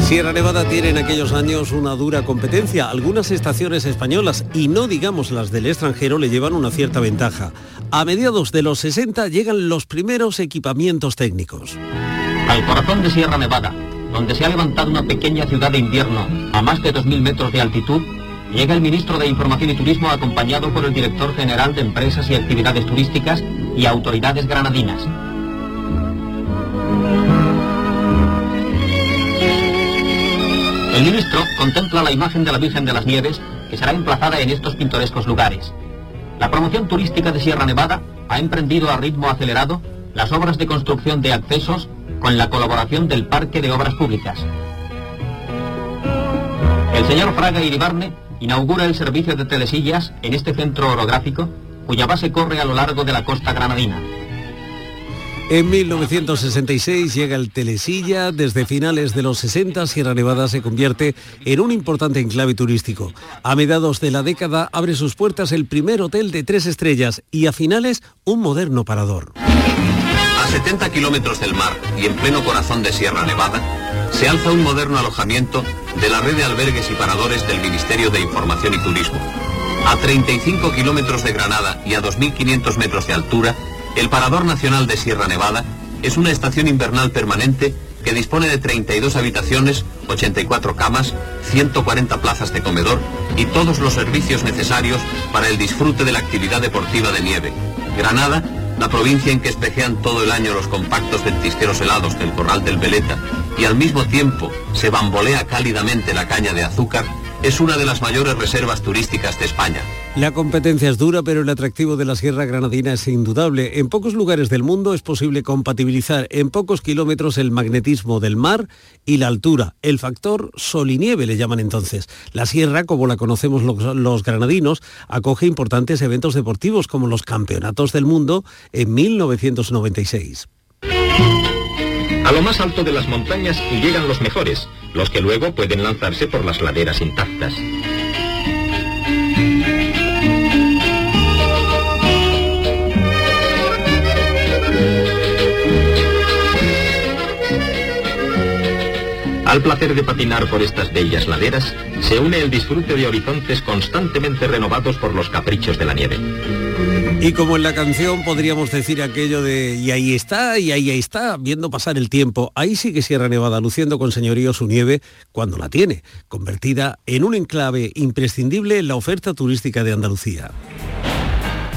Sierra Nevada tiene en aquellos años una dura competencia. Algunas estaciones españolas, y no digamos las del extranjero, le llevan una cierta ventaja. A mediados de los 60 llegan los primeros equipamientos técnicos. Al corazón de Sierra Nevada, donde se ha levantado una pequeña ciudad de invierno a más de 2.000 metros de altitud, llega el ministro de Información y Turismo acompañado por el director general de Empresas y Actividades Turísticas y autoridades granadinas. El ministro contempla la imagen de la Virgen de las Nieves que será emplazada en estos pintorescos lugares. La promoción turística de Sierra Nevada ha emprendido a ritmo acelerado las obras de construcción de accesos con la colaboración del Parque de Obras Públicas. El señor Fraga Iribarne inaugura el servicio de telesillas en este centro orográfico cuya base corre a lo largo de la costa granadina. En 1966 llega el Telesilla, desde finales de los 60 Sierra Nevada se convierte en un importante enclave turístico. A mediados de la década abre sus puertas el primer hotel de tres estrellas y a finales un moderno parador. A 70 kilómetros del mar y en pleno corazón de Sierra Nevada, se alza un moderno alojamiento de la red de albergues y paradores del Ministerio de Información y Turismo. A 35 kilómetros de Granada y a 2.500 metros de altura, el Parador Nacional de Sierra Nevada es una estación invernal permanente que dispone de 32 habitaciones, 84 camas, 140 plazas de comedor y todos los servicios necesarios para el disfrute de la actividad deportiva de nieve. Granada, la provincia en que espejean todo el año los compactos ventisqueros helados del Corral del Veleta y al mismo tiempo se bambolea cálidamente la caña de azúcar, es una de las mayores reservas turísticas de España. La competencia es dura, pero el atractivo de la Sierra Granadina es indudable. En pocos lugares del mundo es posible compatibilizar en pocos kilómetros el magnetismo del mar y la altura, el factor sol y nieve le llaman entonces. La Sierra, como la conocemos los, los granadinos, acoge importantes eventos deportivos como los Campeonatos del Mundo en 1996. A lo más alto de las montañas llegan los mejores, los que luego pueden lanzarse por las laderas intactas. Al placer de patinar por estas bellas laderas se une el disfrute de horizontes constantemente renovados por los caprichos de la nieve. Y como en la canción podríamos decir aquello de y ahí está, y ahí, ahí está, viendo pasar el tiempo, ahí sigue Sierra Nevada luciendo con señorío su nieve cuando la tiene, convertida en un enclave imprescindible en la oferta turística de Andalucía.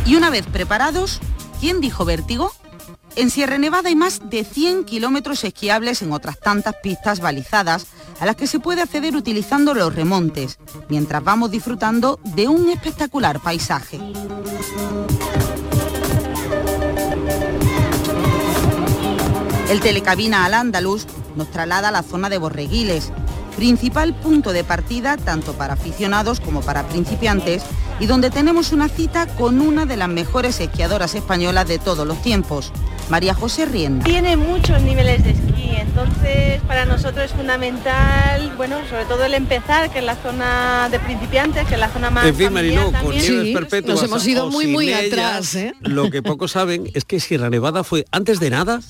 Y una vez preparados, ¿quién dijo vértigo? En Sierra Nevada hay más de 100 kilómetros esquiables en otras tantas pistas balizadas a las que se puede acceder utilizando los remontes, mientras vamos disfrutando de un espectacular paisaje. El telecabina al Andaluz nos traslada a la zona de Borreguiles, principal punto de partida tanto para aficionados como para principiantes y donde tenemos una cita con una de las mejores esquiadoras españolas de todos los tiempos, María José Rienda. Tiene muchos niveles de esquí, entonces para nosotros es fundamental, bueno, sobre todo el empezar, que es la zona de principiantes, que es la zona más En fin, familiar Mariló, con perpetuas nos hemos ido muy, muy ellas, atrás, ¿eh? Lo que pocos saben es que Sierra Nevada fue, antes de nada,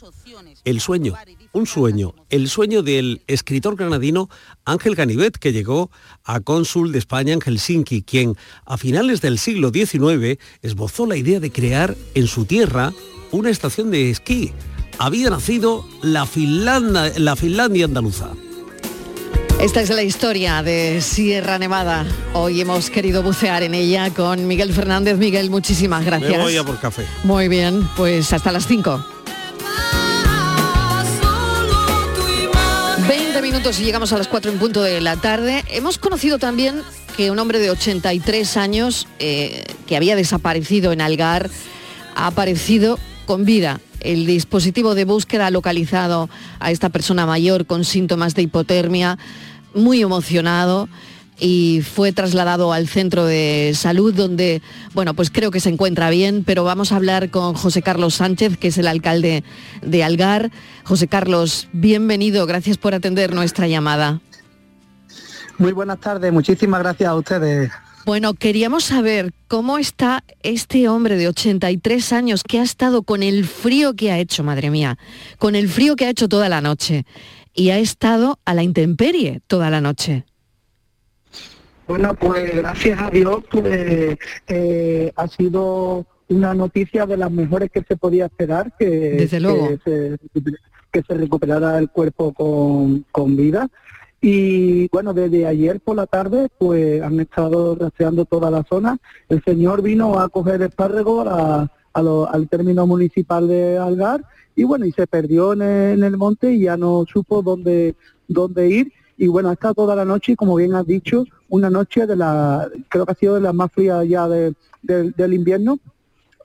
el sueño, un sueño, el sueño del escritor granadino Ángel Ganivet, que llegó a cónsul de España en Helsinki, quien a finales del siglo XIX esbozó la idea de crear en su tierra una estación de esquí. Había nacido la Finlandia, la Finlandia andaluza. Esta es la historia de Sierra Nevada. Hoy hemos querido bucear en ella con Miguel Fernández. Miguel, muchísimas gracias. Me voy a por café. Muy bien, pues hasta las 5. 20 minutos y llegamos a las 4 en punto de la tarde. Hemos conocido también que un hombre de 83 años eh, que había desaparecido en Algar ha aparecido con vida. El dispositivo de búsqueda ha localizado a esta persona mayor con síntomas de hipotermia, muy emocionado y fue trasladado al centro de salud donde, bueno, pues creo que se encuentra bien, pero vamos a hablar con José Carlos Sánchez, que es el alcalde de Algar. José Carlos, bienvenido, gracias por atender nuestra llamada. Muy buenas tardes, muchísimas gracias a ustedes. Bueno, queríamos saber cómo está este hombre de 83 años que ha estado con el frío que ha hecho, madre mía, con el frío que ha hecho toda la noche y ha estado a la intemperie toda la noche. Bueno, pues gracias a Dios, pues eh, ha sido una noticia de las mejores que se podía esperar, que, Desde luego. que, se, que se recuperara el cuerpo con, con vida. Y bueno, desde ayer por la tarde, pues han estado rastreando toda la zona. El señor vino a coger espárrago a, al término municipal de Algar y bueno, y se perdió en el, monte y ya no supo dónde, dónde ir. Y bueno, ha estado toda la noche como bien has dicho, una noche de la, creo que ha sido de las más frías ya de- del invierno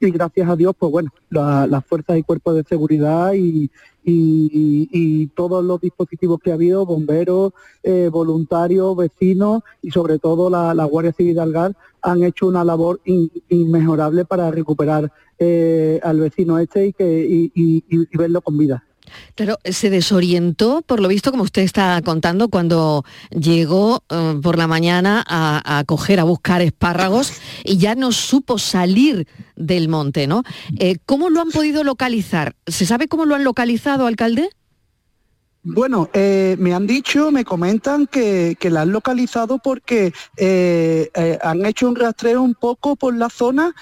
y gracias a Dios, pues bueno, la- las fuerzas y cuerpos de seguridad y, y- todos los dispositivos que ha habido, bomberos, eh, voluntarios, vecinos y sobre todo la, la Guardia Civil de Algar han hecho una labor in- inmejorable para recuperar eh, al vecino este y, que, y verlo con vida. Claro, se desorientó, por lo visto, como usted está contando, cuando llegó eh, por la mañana a, coger, a buscar espárragos y ya no supo salir del monte, ¿no? Eh, ¿Cómo lo han podido localizar? ¿Se sabe cómo lo han localizado, alcalde? Bueno, eh, me han dicho, me comentan que, que la han localizado porque han hecho un rastreo un poco por la zona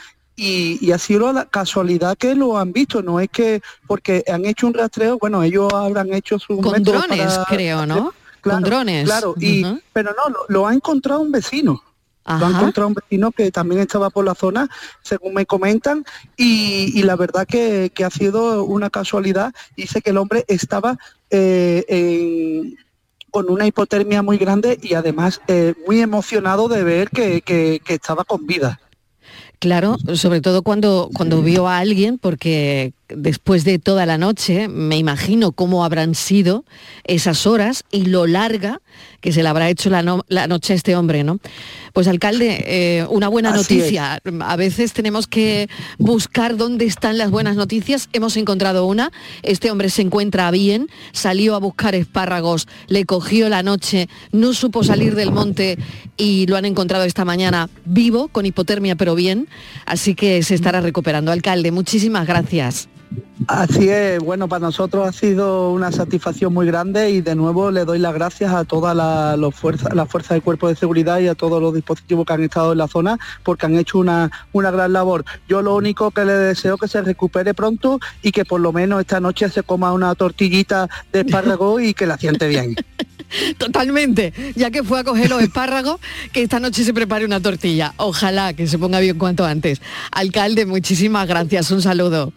y, y ha sido la casualidad que lo han visto, no es que porque han hecho un rastreo, bueno, ellos habrán hecho su Con drones, para- creo, ¿no? Claro, Con drones. Claro, y, pero no, lo, lo ha encontrado un vecino. Lo ha Ajá. encontrado un vecino que también estaba por la zona, según me comentan, y, y la verdad que, que ha sido una casualidad. Dice que el hombre estaba eh, en- con una hipotermia muy grande y además eh, muy emocionado de ver que, que- que estaba con vida. Claro, sobre todo cuando, cuando vio a alguien, porque después de toda la noche me imagino cómo habrán sido esas horas y lo larga que se le habrá hecho la, no- la noche a este hombre, ¿no? Pues alcalde, eh, una buena Así noticia. A veces tenemos que buscar dónde están las buenas noticias. Hemos encontrado una. Este hombre se encuentra bien, salió a buscar espárragos, le cogió la noche, no supo salir del monte y lo han encontrado esta mañana vivo, con hipotermia pero bien. Así que se estará recuperando. Alcalde, muchísimas gracias. Así es, bueno, para nosotros ha sido una satisfacción muy grande y de nuevo le doy las gracias a todas las los fuerzas, las fuerzas del cuerpo de seguridad y a todos los dispositivos que han estado en la zona porque han hecho una, una gran labor. Yo lo único que le deseo que se recupere pronto y que por lo menos esta noche se coma una tortillita de espárrago y que la siente bien. Totalmente, ya que fue a coger los espárragos, que esta noche se prepare una tortilla. Ojalá que se ponga bien cuanto antes. Alcalde, muchísimas gracias, un saludo.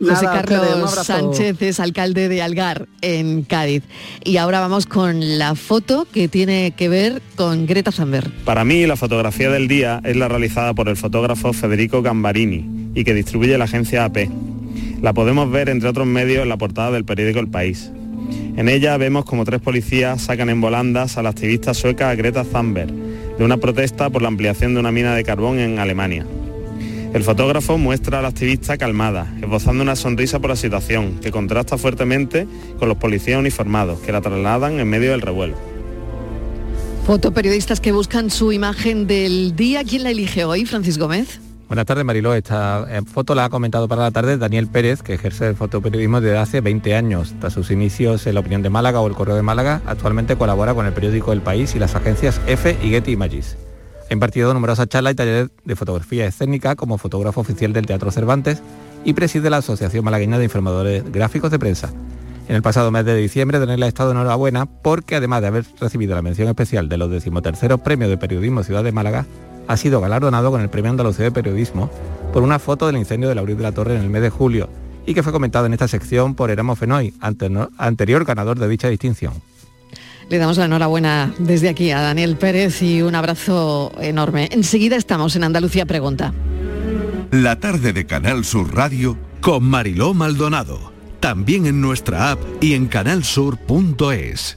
José Nada, Carlos. Sánchez es alcalde de Algar, en Cádiz. Y ahora vamos con la foto que tiene que ver con Greta Thunberg. Para mí, la fotografía del día es la realizada por el fotógrafo Federico Gambarini y que distribuye la agencia AP. La podemos ver, entre otros medios, en la portada del periódico El País. En ella vemos como tres policías sacan en volandas a la activista sueca Greta Thunberg de una protesta por la ampliación de una mina de carbón en Alemania. El fotógrafo muestra a la activista calmada, esbozando una sonrisa por la situación, que contrasta fuertemente con los policías uniformados, que la trasladan en medio del revuelo. Fotoperiodistas que buscan su imagen del día. ¿Quién la elige hoy, Francis Gómez? Buenas tardes, Mariló. Esta eh, foto la ha comentado para la tarde Daniel Pérez, que ejerce el fotoperiodismo desde hace 20 años. Tras sus inicios en La Opinión de Málaga o El Correo de Málaga, actualmente colabora con el periódico El País y las agencias EFE y Getty Images. Ha impartido numerosas charlas y talleres de fotografía escénica como fotógrafo oficial del Teatro Cervantes y preside la Asociación Malagueña de Informadores Gráficos de Prensa. En el pasado mes de diciembre, Daniel ha estado enhorabuena porque además de haber recibido la mención especial de los decimoterceros premios de periodismo Ciudad de Málaga, ha sido galardonado con el Premio Andalucía de Periodismo por una foto del incendio de la de la Torre en el mes de julio y que fue comentado en esta sección por Eramo Fenoy, anterior ganador de dicha distinción. Le damos la enhorabuena desde aquí a Daniel Pérez y un abrazo enorme. Enseguida estamos en Andalucía Pregunta. La tarde de Canal Sur Radio con Mariló Maldonado. También en nuestra app y en canalsur.es.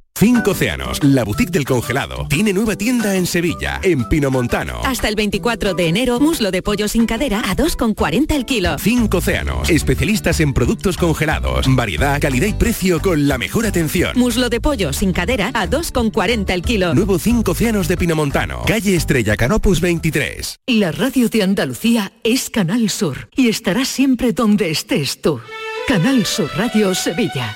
Cinco Océanos, la boutique del congelado, tiene nueva tienda en Sevilla, en Pinomontano. Hasta el 24 de enero, muslo de pollo sin cadera a 2,40 el kilo. Cinco Océanos, especialistas en productos congelados, variedad, calidad y precio con la mejor atención. Muslo de pollo sin cadera a 2,40 el kilo. Nuevo Cinco Océanos de Pinomontano, calle Estrella Canopus 23. La radio de Andalucía es Canal Sur y estará siempre donde estés tú. Canal Sur Radio Sevilla.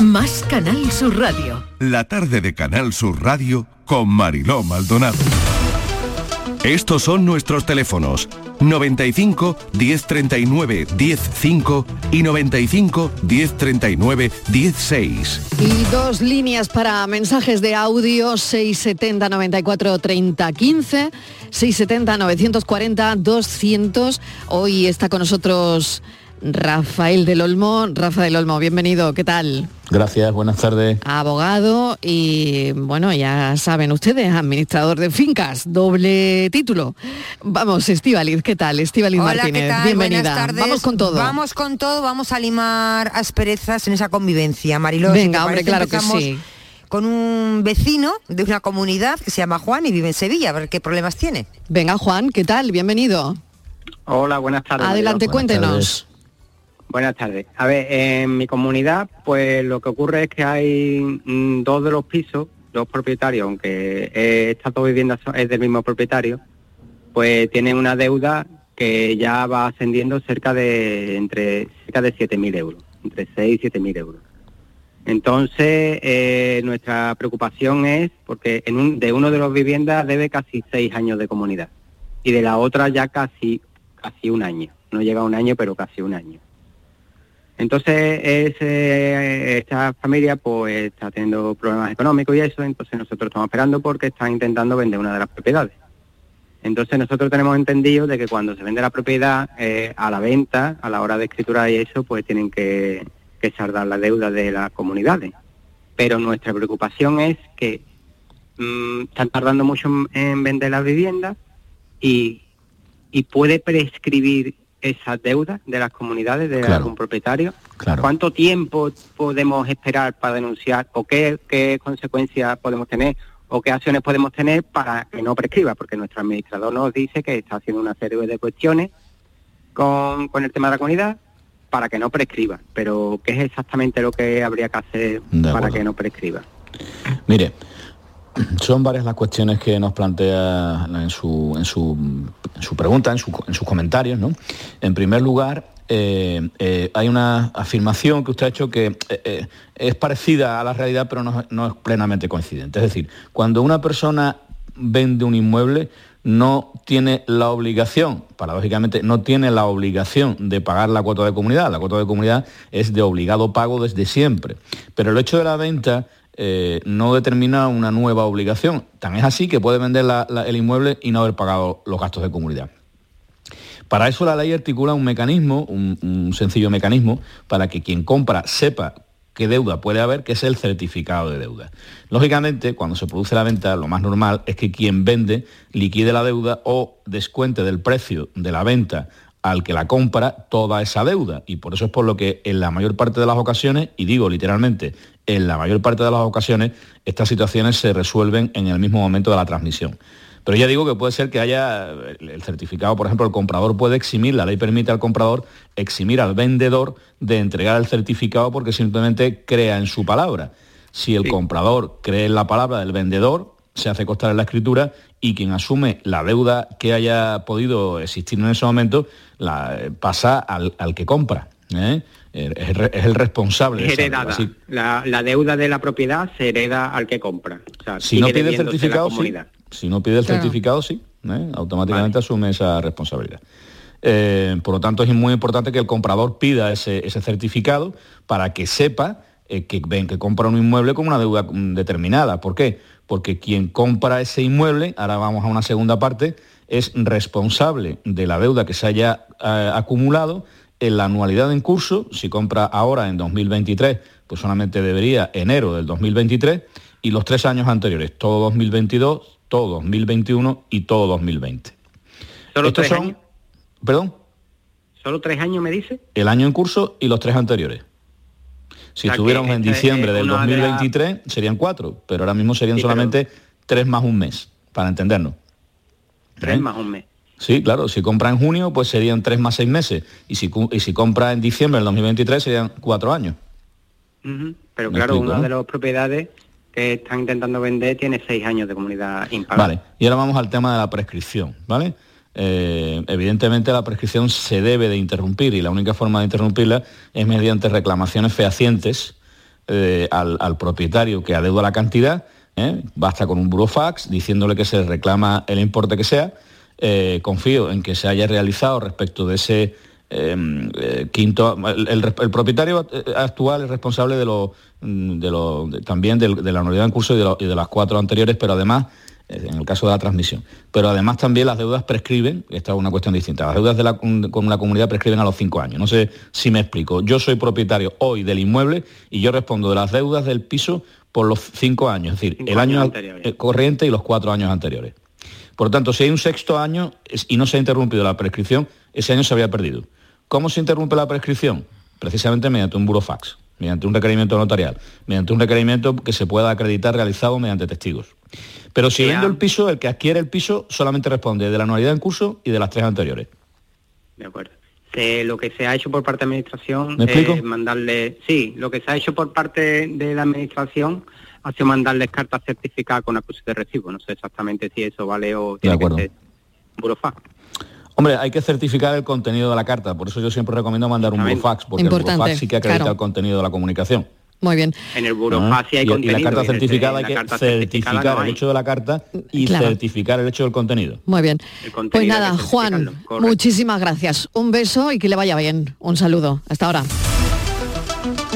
Más Canal Sur Radio. La tarde de Canal Sur Radio con Mariló Maldonado. Estos son nuestros teléfonos 95 1039 105 y 95 1039 16. Y dos líneas para mensajes de audio 670 94 30 15, 670 940 200. Hoy está con nosotros Rafael del Olmo. Rafa del Olmo, bienvenido, ¿qué tal? Gracias, buenas tardes. Abogado y, bueno, ya saben ustedes, administrador de fincas, doble título. Vamos, Estivaliz, ¿qué tal? Estivaliz Hola, Martínez, ¿qué tal? bienvenida. Buenas tardes. Vamos con todo. Vamos con todo, vamos a limar asperezas en esa convivencia. Mariló, Venga, te hombre, parece, claro que sí. Con un vecino de una comunidad que se llama Juan y vive en Sevilla, a ver qué problemas tiene. Venga, Juan, ¿qué tal? Bienvenido. Hola, buenas tardes. Adelante, cuéntenos. Buenas tardes. A ver, en mi comunidad, pues lo que ocurre es que hay mm, dos de los pisos, dos propietarios, aunque eh, estas dos viviendas es del mismo propietario, pues tienen una deuda que ya va ascendiendo cerca de entre cerca de 7.000 euros, entre 6 y 7.000 euros. Entonces, eh, nuestra preocupación es, porque en un, de uno de los viviendas debe casi seis años de comunidad y de la otra ya casi, casi un año. No llega a un año, pero casi un año. Entonces, esta familia pues está teniendo problemas económicos y eso, entonces nosotros estamos esperando porque están intentando vender una de las propiedades. Entonces nosotros tenemos entendido de que cuando se vende la propiedad eh, a la venta, a la hora de escritura y eso, pues tienen que, que saldar la deuda de las comunidades. Pero nuestra preocupación es que mm, están tardando mucho en, en vender las viviendas y, y puede prescribir esa deuda de las comunidades, de Claro. algún propietario. Claro. ¿Cuánto tiempo podemos esperar para denunciar o qué, qué consecuencias podemos tener o qué acciones podemos tener para que no prescriba? Porque nuestro administrador nos dice que está haciendo una serie de cuestiones con, con el tema de la comunidad para que no prescriba. Pero ¿qué es exactamente lo que habría que hacer para que no prescriba? Mire, son varias las cuestiones que nos plantea en su, en su, pregunta, en, su- en sus comentarios. ¿no? En primer lugar, eh, eh, hay una afirmación que usted ha hecho que eh, es parecida a la realidad, pero no es plenamente coincidente. Es decir, cuando una persona vende un inmueble, no tiene la obligación, paradójicamente, no tiene la obligación de pagar la cuota de comunidad. La cuota de comunidad es de obligado pago desde siempre. Pero el hecho de la venta eh, no determina una nueva obligación. Tan es así que puede vender el inmueble y no haber pagado los gastos de comunidad. Para eso la ley articula un mecanismo, un, un sencillo mecanismo, para que quien compra sepa qué deuda puede haber, que es el certificado de deuda. Lógicamente, cuando se produce la venta, lo más normal es que quien vende liquide la deuda o descuente del precio de la venta al que la compra toda esa deuda. Y por eso es por lo que en la mayor parte de las ocasiones, y digo literalmente, en la mayor parte de las ocasiones, estas situaciones se resuelven en el mismo momento de la transmisión. Pero ya digo que puede ser que haya el certificado, por ejemplo, el comprador puede eximir, la ley permite al comprador eximir al vendedor de entregar el certificado porque simplemente crea en su palabra. Si el comprador cree en la palabra del vendedor, se hace constar en la escritura y quien asume la deuda que haya podido existir en ese momento la, eh, pasa al, al que compra. ¿eh? Es, el re- es el responsable. de Es esa deuda. heredada. Así- La, la deuda de la propiedad se hereda al que compra. O sea, si no pide el certificado, sí. Si no pide el Claro. certificado, sí. ¿eh? Automáticamente asume esa responsabilidad. Eh, por lo tanto, es muy importante que el comprador pida ese, ese certificado para que sepa eh, que ven que compra un inmueble con una deuda determinada. ¿Por qué? Porque quien compra ese inmueble, ahora vamos a una segunda parte, es responsable de la deuda que se haya eh, acumulado en la anualidad en curso, si compra ahora en 2023, pues solamente debería enero del 2023 y los tres años anteriores, todo 2022, todo 2021 y todo 2020. ¿Solo Estos tres son, años? perdón, ¿Solo tres años me dice? el año en curso y los tres anteriores. Si O sea, estuviéramos en esta es diciembre del una de las- 2023 serían cuatro, pero ahora mismo serían Sí, pero- solamente tres más un mes, para entendernos. Tres ¿Eh? más un mes. Sí, claro, si compra en junio, pues serían tres más seis meses. Y si, y si compra en diciembre del 2023 serían cuatro años. Pero claro, explico, una ¿no? de las propiedades que están intentando vender tiene seis años de comunidad impagada. Vale, y ahora vamos al tema de la prescripción, ¿vale? Eh, evidentemente la prescripción se debe de interrumpir y la única forma de interrumpirla es mediante reclamaciones fehacientes eh, al, al propietario que adeuda la cantidad, ¿eh? basta con un burofax diciéndole que se reclama el importe que sea, Eh, confío en que se haya realizado respecto de ese eh, eh, quinto, el, el- el propietario eh, actual es responsable de lo, mm, de lo- de- también de, la anualidad en curso y de, lo- y de las cuatro anteriores, pero además, en el caso de la transmisión, pero además también las deudas prescriben, esta es una cuestión distinta, las deudas de la, con la comunidad prescriben a los cinco años. No sé si me explico. Yo soy propietario hoy del inmueble y yo respondo de las deudas del piso por los cinco años, es decir, Cinco el año corriente y los cuatro años anteriores. Por lo tanto, si hay un sexto año y no se ha interrumpido la prescripción, ese año se había perdido. ¿Cómo se interrumpe la prescripción? Precisamente mediante un burofax, mediante un requerimiento notarial, mediante un requerimiento que se pueda acreditar realizado mediante testigos. Pero si vendo el piso, el que adquiere el piso solamente responde de la anualidad en curso y de las tres anteriores. De acuerdo. Se- lo que se ha hecho por parte de la administración es mandarle, sí, lo que se ha hecho por parte de la administración ha sido mandarles cartas certificadas con acuse de recibo. No sé exactamente si eso vale o tiene acuerdo. que ser burofax. Hombre, hay que certificar el contenido de la carta, por eso yo siempre recomiendo mandar un burofax, porque Importante, el burofax sí que acredita claro. el contenido de la comunicación. Muy bien. En el burofax sí hay y, y contenido. la carta certificada hay la que certificar no el hecho de la carta y Claro. certificar el hecho del contenido. Muy bien. contenido Pues hay que nada, Juan, muchísimas gracias. Un beso y que le vaya bien. Un saludo. Hasta ahora.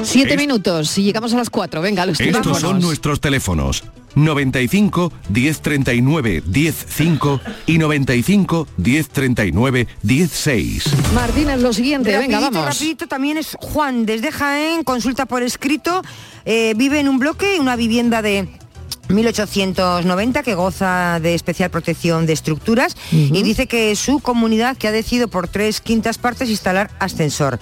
Siete minutos y llegamos a las cuatro. Venga, los Estos teléfonos. son nuestros teléfonos. 95 1039 105 y 95 1039 16. Martínez, lo siguiente, venga, Rapidito, vamos. rapidito, también es Juan desde Jaén, consulta por escrito, eh, vive en un bloque, una vivienda de 1890 que goza de especial protección de estructuras y dice que su comunidad que ha decidido por tres quintas partes instalar ascensor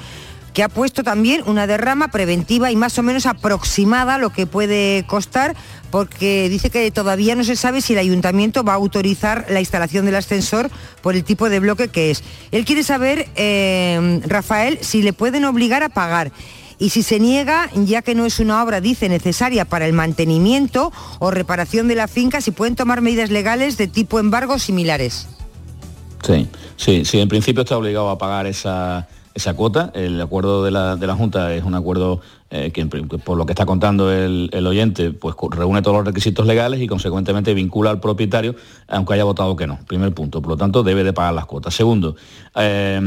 que ha puesto también una derrama preventiva y más o menos aproximada lo que puede costar, porque dice que todavía no se sabe si el ayuntamiento va a autorizar la instalación del ascensor por el tipo de bloque que es. Él quiere saber, eh, Rafael, si le pueden obligar a pagar y si se niega, ya que no es una obra, dice, necesaria para el mantenimiento o reparación de la finca, si pueden tomar medidas legales de tipo embargo similares. Sí, sí, sí, en principio está obligado a pagar esa, esa cuota. El acuerdo de la, de la Junta es un acuerdo eh, que, por lo que está contando el, el, oyente, pues reúne todos los requisitos legales y consecuentemente vincula al propietario, aunque haya votado que no. Primer punto. Por lo tanto, debe de pagar las cuotas. Segundo, eh,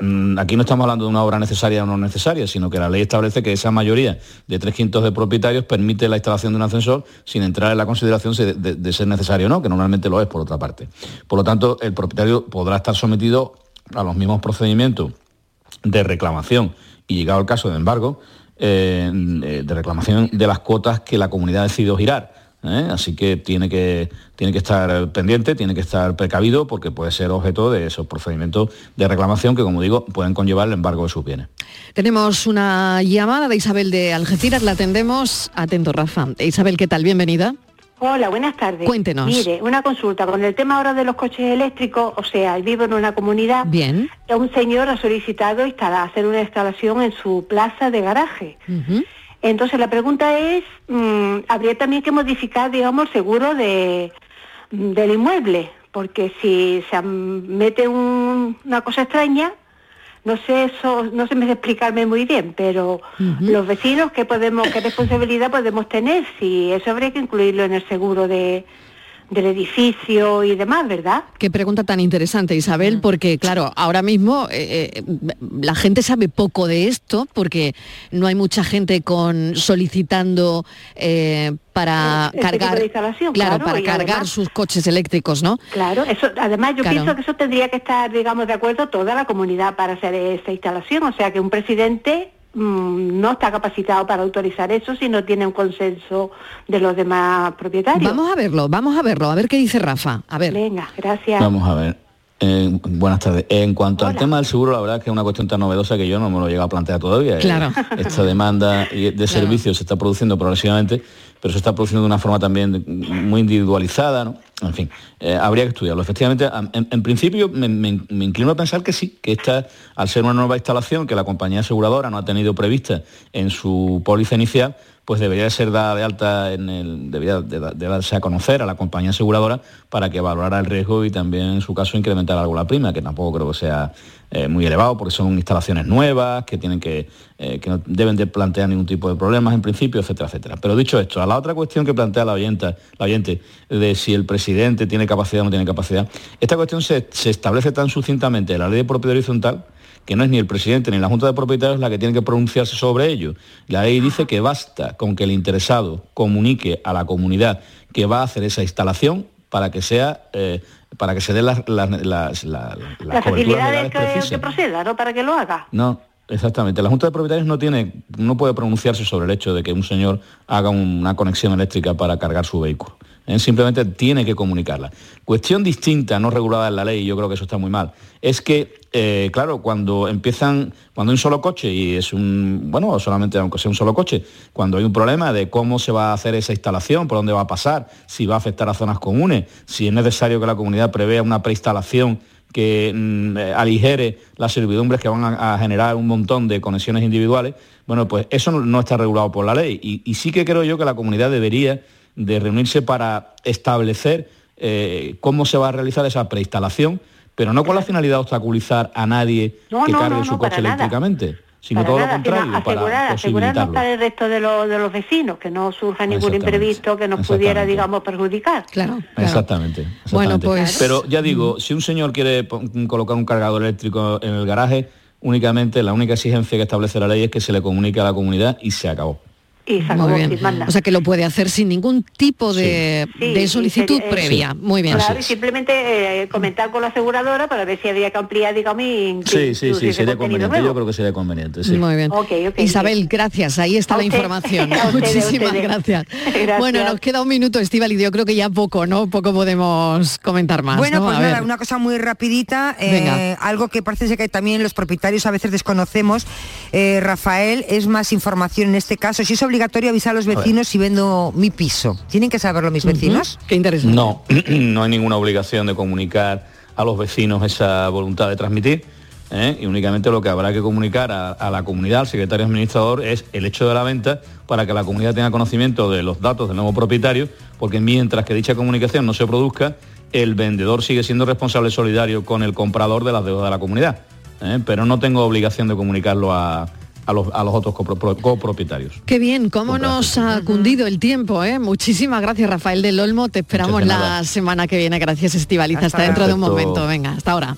mm, aquí no estamos hablando de una obra necesaria o no necesaria, sino que la ley establece que esa mayoría de tres quintos de propietarios permite la instalación de un ascensor sin entrar en la consideración de, ser necesario o no, que normalmente lo es por otra parte. Por lo tanto, el propietario podrá estar sometido a los mismos procedimientos de reclamación y llegado el caso de embargo, eh, de reclamación de las cuotas que la comunidad ha decidido girar. ¿eh? Así que tiene, que tiene que estar pendiente, tiene que estar precavido porque puede ser objeto de esos procedimientos de reclamación que, como digo, pueden conllevar el embargo de sus bienes. Tenemos una llamada de Isabel de Algeciras, la atendemos. Atento, Rafa. Isabel, ¿qué tal? Bienvenida. Hola, buenas tardes. Cuéntenos. Mire, una consulta. Con el tema ahora de los coches eléctricos, o sea, vivo en una comunidad. Bien. Un señor ha solicitado instalar, hacer una instalación en su plaza de garaje. Uh -huh. Entonces la pregunta es, mmm, habría también que modificar, digamos, el seguro de, del inmueble, porque si se mete un, una cosa extraña, no sé eso, no sé me explicarme muy bien, pero uh -huh. los vecinos qué podemos, qué responsabilidad podemos tener, si eso habría que incluirlo en el seguro de del edificio y demás, ¿verdad? Qué pregunta tan interesante, Isabel, porque claro, ahora mismo eh, eh, la gente sabe poco de esto, porque no hay mucha gente con solicitando eh, para el, el cargar, claro, claro, para cargar además, sus coches eléctricos, ¿no? Claro, eso, además yo Claro. pienso que eso tendría que estar, digamos, de acuerdo toda la comunidad para hacer esta instalación, o sea que un presidente mm, no está capacitado para autorizar eso si no tiene un consenso de los demás propietarios. Vamos a verlo, vamos a verlo, a ver qué dice Rafa. A ver. Venga, gracias. Vamos a ver. Eh, buenas tardes. En cuanto al tema del seguro, la verdad es que es una cuestión tan novedosa que yo no me lo he llegado a plantear todavía. Eh, Claro. Esta demanda de servicios se está produciendo progresivamente, pero se está produciendo de una forma también muy individualizada, ¿no? En fin, eh, habría que estudiarlo. Efectivamente, am- en, principio me, me- me inclino a pensar que sí, que esta, al ser una nueva instalación que la compañía aseguradora no ha tenido prevista en su póliza inicial, pues debería de ser dada de alta, en el, debería de, da- de darse a conocer a la compañía aseguradora para que valorara el riesgo y también en su caso incrementar algo la prima, que tampoco creo que sea eh, muy elevado porque son instalaciones nuevas, que tienen que, eh, que no deben de plantear ningún tipo de problemas en principio, etcétera, etcétera. Pero dicho esto, a la otra cuestión que plantea la oyenta, la oyente de si el presidente tiene capacidad o no tiene capacidad, esta cuestión se, se establece tan sucintamente en la ley de propiedad horizontal que no es ni el presidente ni la Junta de Propietarios la que tiene que pronunciarse sobre ello. La ley dice que basta con que el interesado comunique a la comunidad que va a hacer esa instalación para que sea eh, para que se den las, las, las, las- las Las coberturas que, que proceda, ¿no? Para que lo haga. No, exactamente. La Junta de Propietarios no tiene, no puede pronunciarse sobre el hecho de que un señor haga una conexión eléctrica para cargar su vehículo. Simplemente tiene que comunicarla. Cuestión distinta, no regulada en la ley, yo creo que eso está muy mal, es que, eh, claro, cuando empiezan, cuando hay un solo coche y es un, bueno, solamente aunque sea un solo coche, cuando hay un problema de cómo se va a hacer esa instalación, por dónde va a pasar, si va a afectar a zonas comunes, si es necesario que la comunidad prevea una preinstalación que mm, eh, aligere las servidumbres que van a, generar un montón de conexiones individuales, bueno, pues eso no, no está regulado por la ley. Y, y sí que creo yo que la comunidad debería de reunirse para establecer eh, cómo se va a realizar esa preinstalación, pero no con la finalidad de obstaculizar a nadie No, que no, cargue no, su no, coche nada. eléctricamente, sino Para todo nada, lo contrario, sino para asegurar, asegurarnos posibilitarlo. para el resto de, los de los vecinos, que no surja ningún Exactamente, imprevisto que nos pudiera, exactamente. digamos, perjudicar. Claro. Exactamente, Bueno, exactamente. pues- Pero ya digo, si un señor quiere colocar un cargador eléctrico en el garaje, únicamente la única exigencia que establece la ley es que se le comunique a la comunidad y se acabó. Y se Muy bien. nada. O sea que lo puede hacer sin ningún tipo de, Sí, de y solicitud sería- previa. sí. Muy bien. Claro, y simplemente eh, comentar con la aseguradora para ver si habría que ampliar, digamos, y Sí, sí, sí, sería conveniente. nuevo. Yo creo que sería conveniente. Sí. Muy bien. Isabel, gracias. Ahí está la información. Muchísimas ustedes. gracias. Gracias. Bueno, nos queda un minuto, Estival, y yo creo que ya poco, ¿no? Poco podemos comentar más. Bueno, ¿no? pues A nada, ver. una cosa muy rapidita, eh, algo que parece ser que también los propietarios a veces desconocemos. Eh, Rafael, es más información en este caso. Si es obligatorio avisar a los vecinos si vendo mi piso. ¿Tienen que saberlo mis vecinos? Qué interesante. No, no hay ninguna obligación de comunicar a los vecinos esa voluntad de transmitir. ¿eh? y únicamente lo que habrá que comunicar a, a la comunidad, al secretario administrador, es el hecho de la venta para que la comunidad tenga conocimiento de los datos del nuevo propietario, porque mientras que dicha comunicación no se produzca, el vendedor sigue siendo responsable solidario con el comprador de las deudas de la comunidad. ¿eh? Pero no tengo obligación de comunicarlo a, a los, a los otros copro- copropietarios. Qué bien, cómo nos ha cundido el tiempo, ¿eh? Muchísimas gracias, Rafael del Olmo. Te esperamos la semana que viene. Gracias, Estivaliza. Hasta, Hasta dentro de un momento. Venga, hasta ahora.